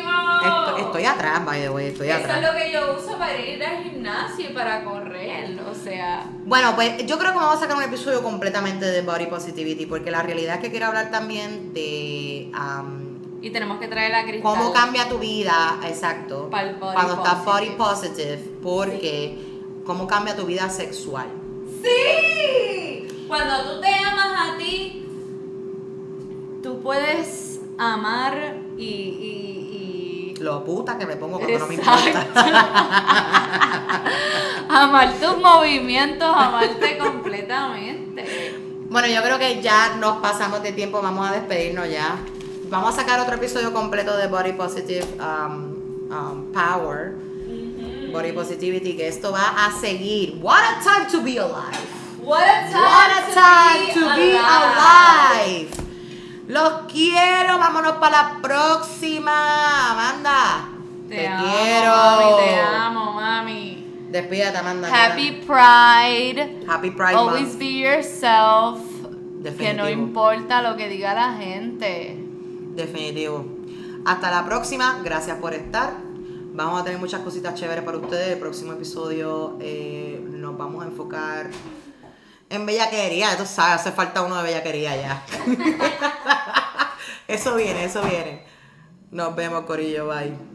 Estoy, estoy atrás, by the way, estoy Eso es atrás. lo que yo uso para ir al gimnasio y para correr, o sea, Bueno, pues yo creo que vamos a sacar un episodio completamente de Body Positivity, porque la realidad es que quiero hablar también de am, y tenemos que traer la cristal. cómo cambia tu vida, exacto, cuando estás body positive. porque cómo cambia tu vida sexual. Sí. Cuando tú te amas a ti, tú puedes amar y Lo puta que me pongo cuando no me importa. amar tus movimientos, amarte completamente. Bueno, yo creo que ya nos pasamos de tiempo, vamos a despedirnos ya. Vamos a sacar otro episodio completo de Body Positive um, um, Power, Body Positivity, que esto va a seguir. What a time to be alive. What a time, What a time to be alive. alive. Los quiero, vámonos para la próxima. Amanda, Te, te, amo, quiero. mami, te amo, mami. Despídate, Amanda. Happy Pride. Happy Pride Always be yourself. Que Definitivo. no importa lo que diga la gente. Definitivo. Hasta la próxima. Gracias por estar. Vamos a tener muchas cositas chéveres para ustedes. El próximo episodio eh, nos vamos a enfocar en bellaquería. Tú sabes, hace falta uno de bellaquería ya. eso viene, eso viene. Nos vemos, Corillo. Bye.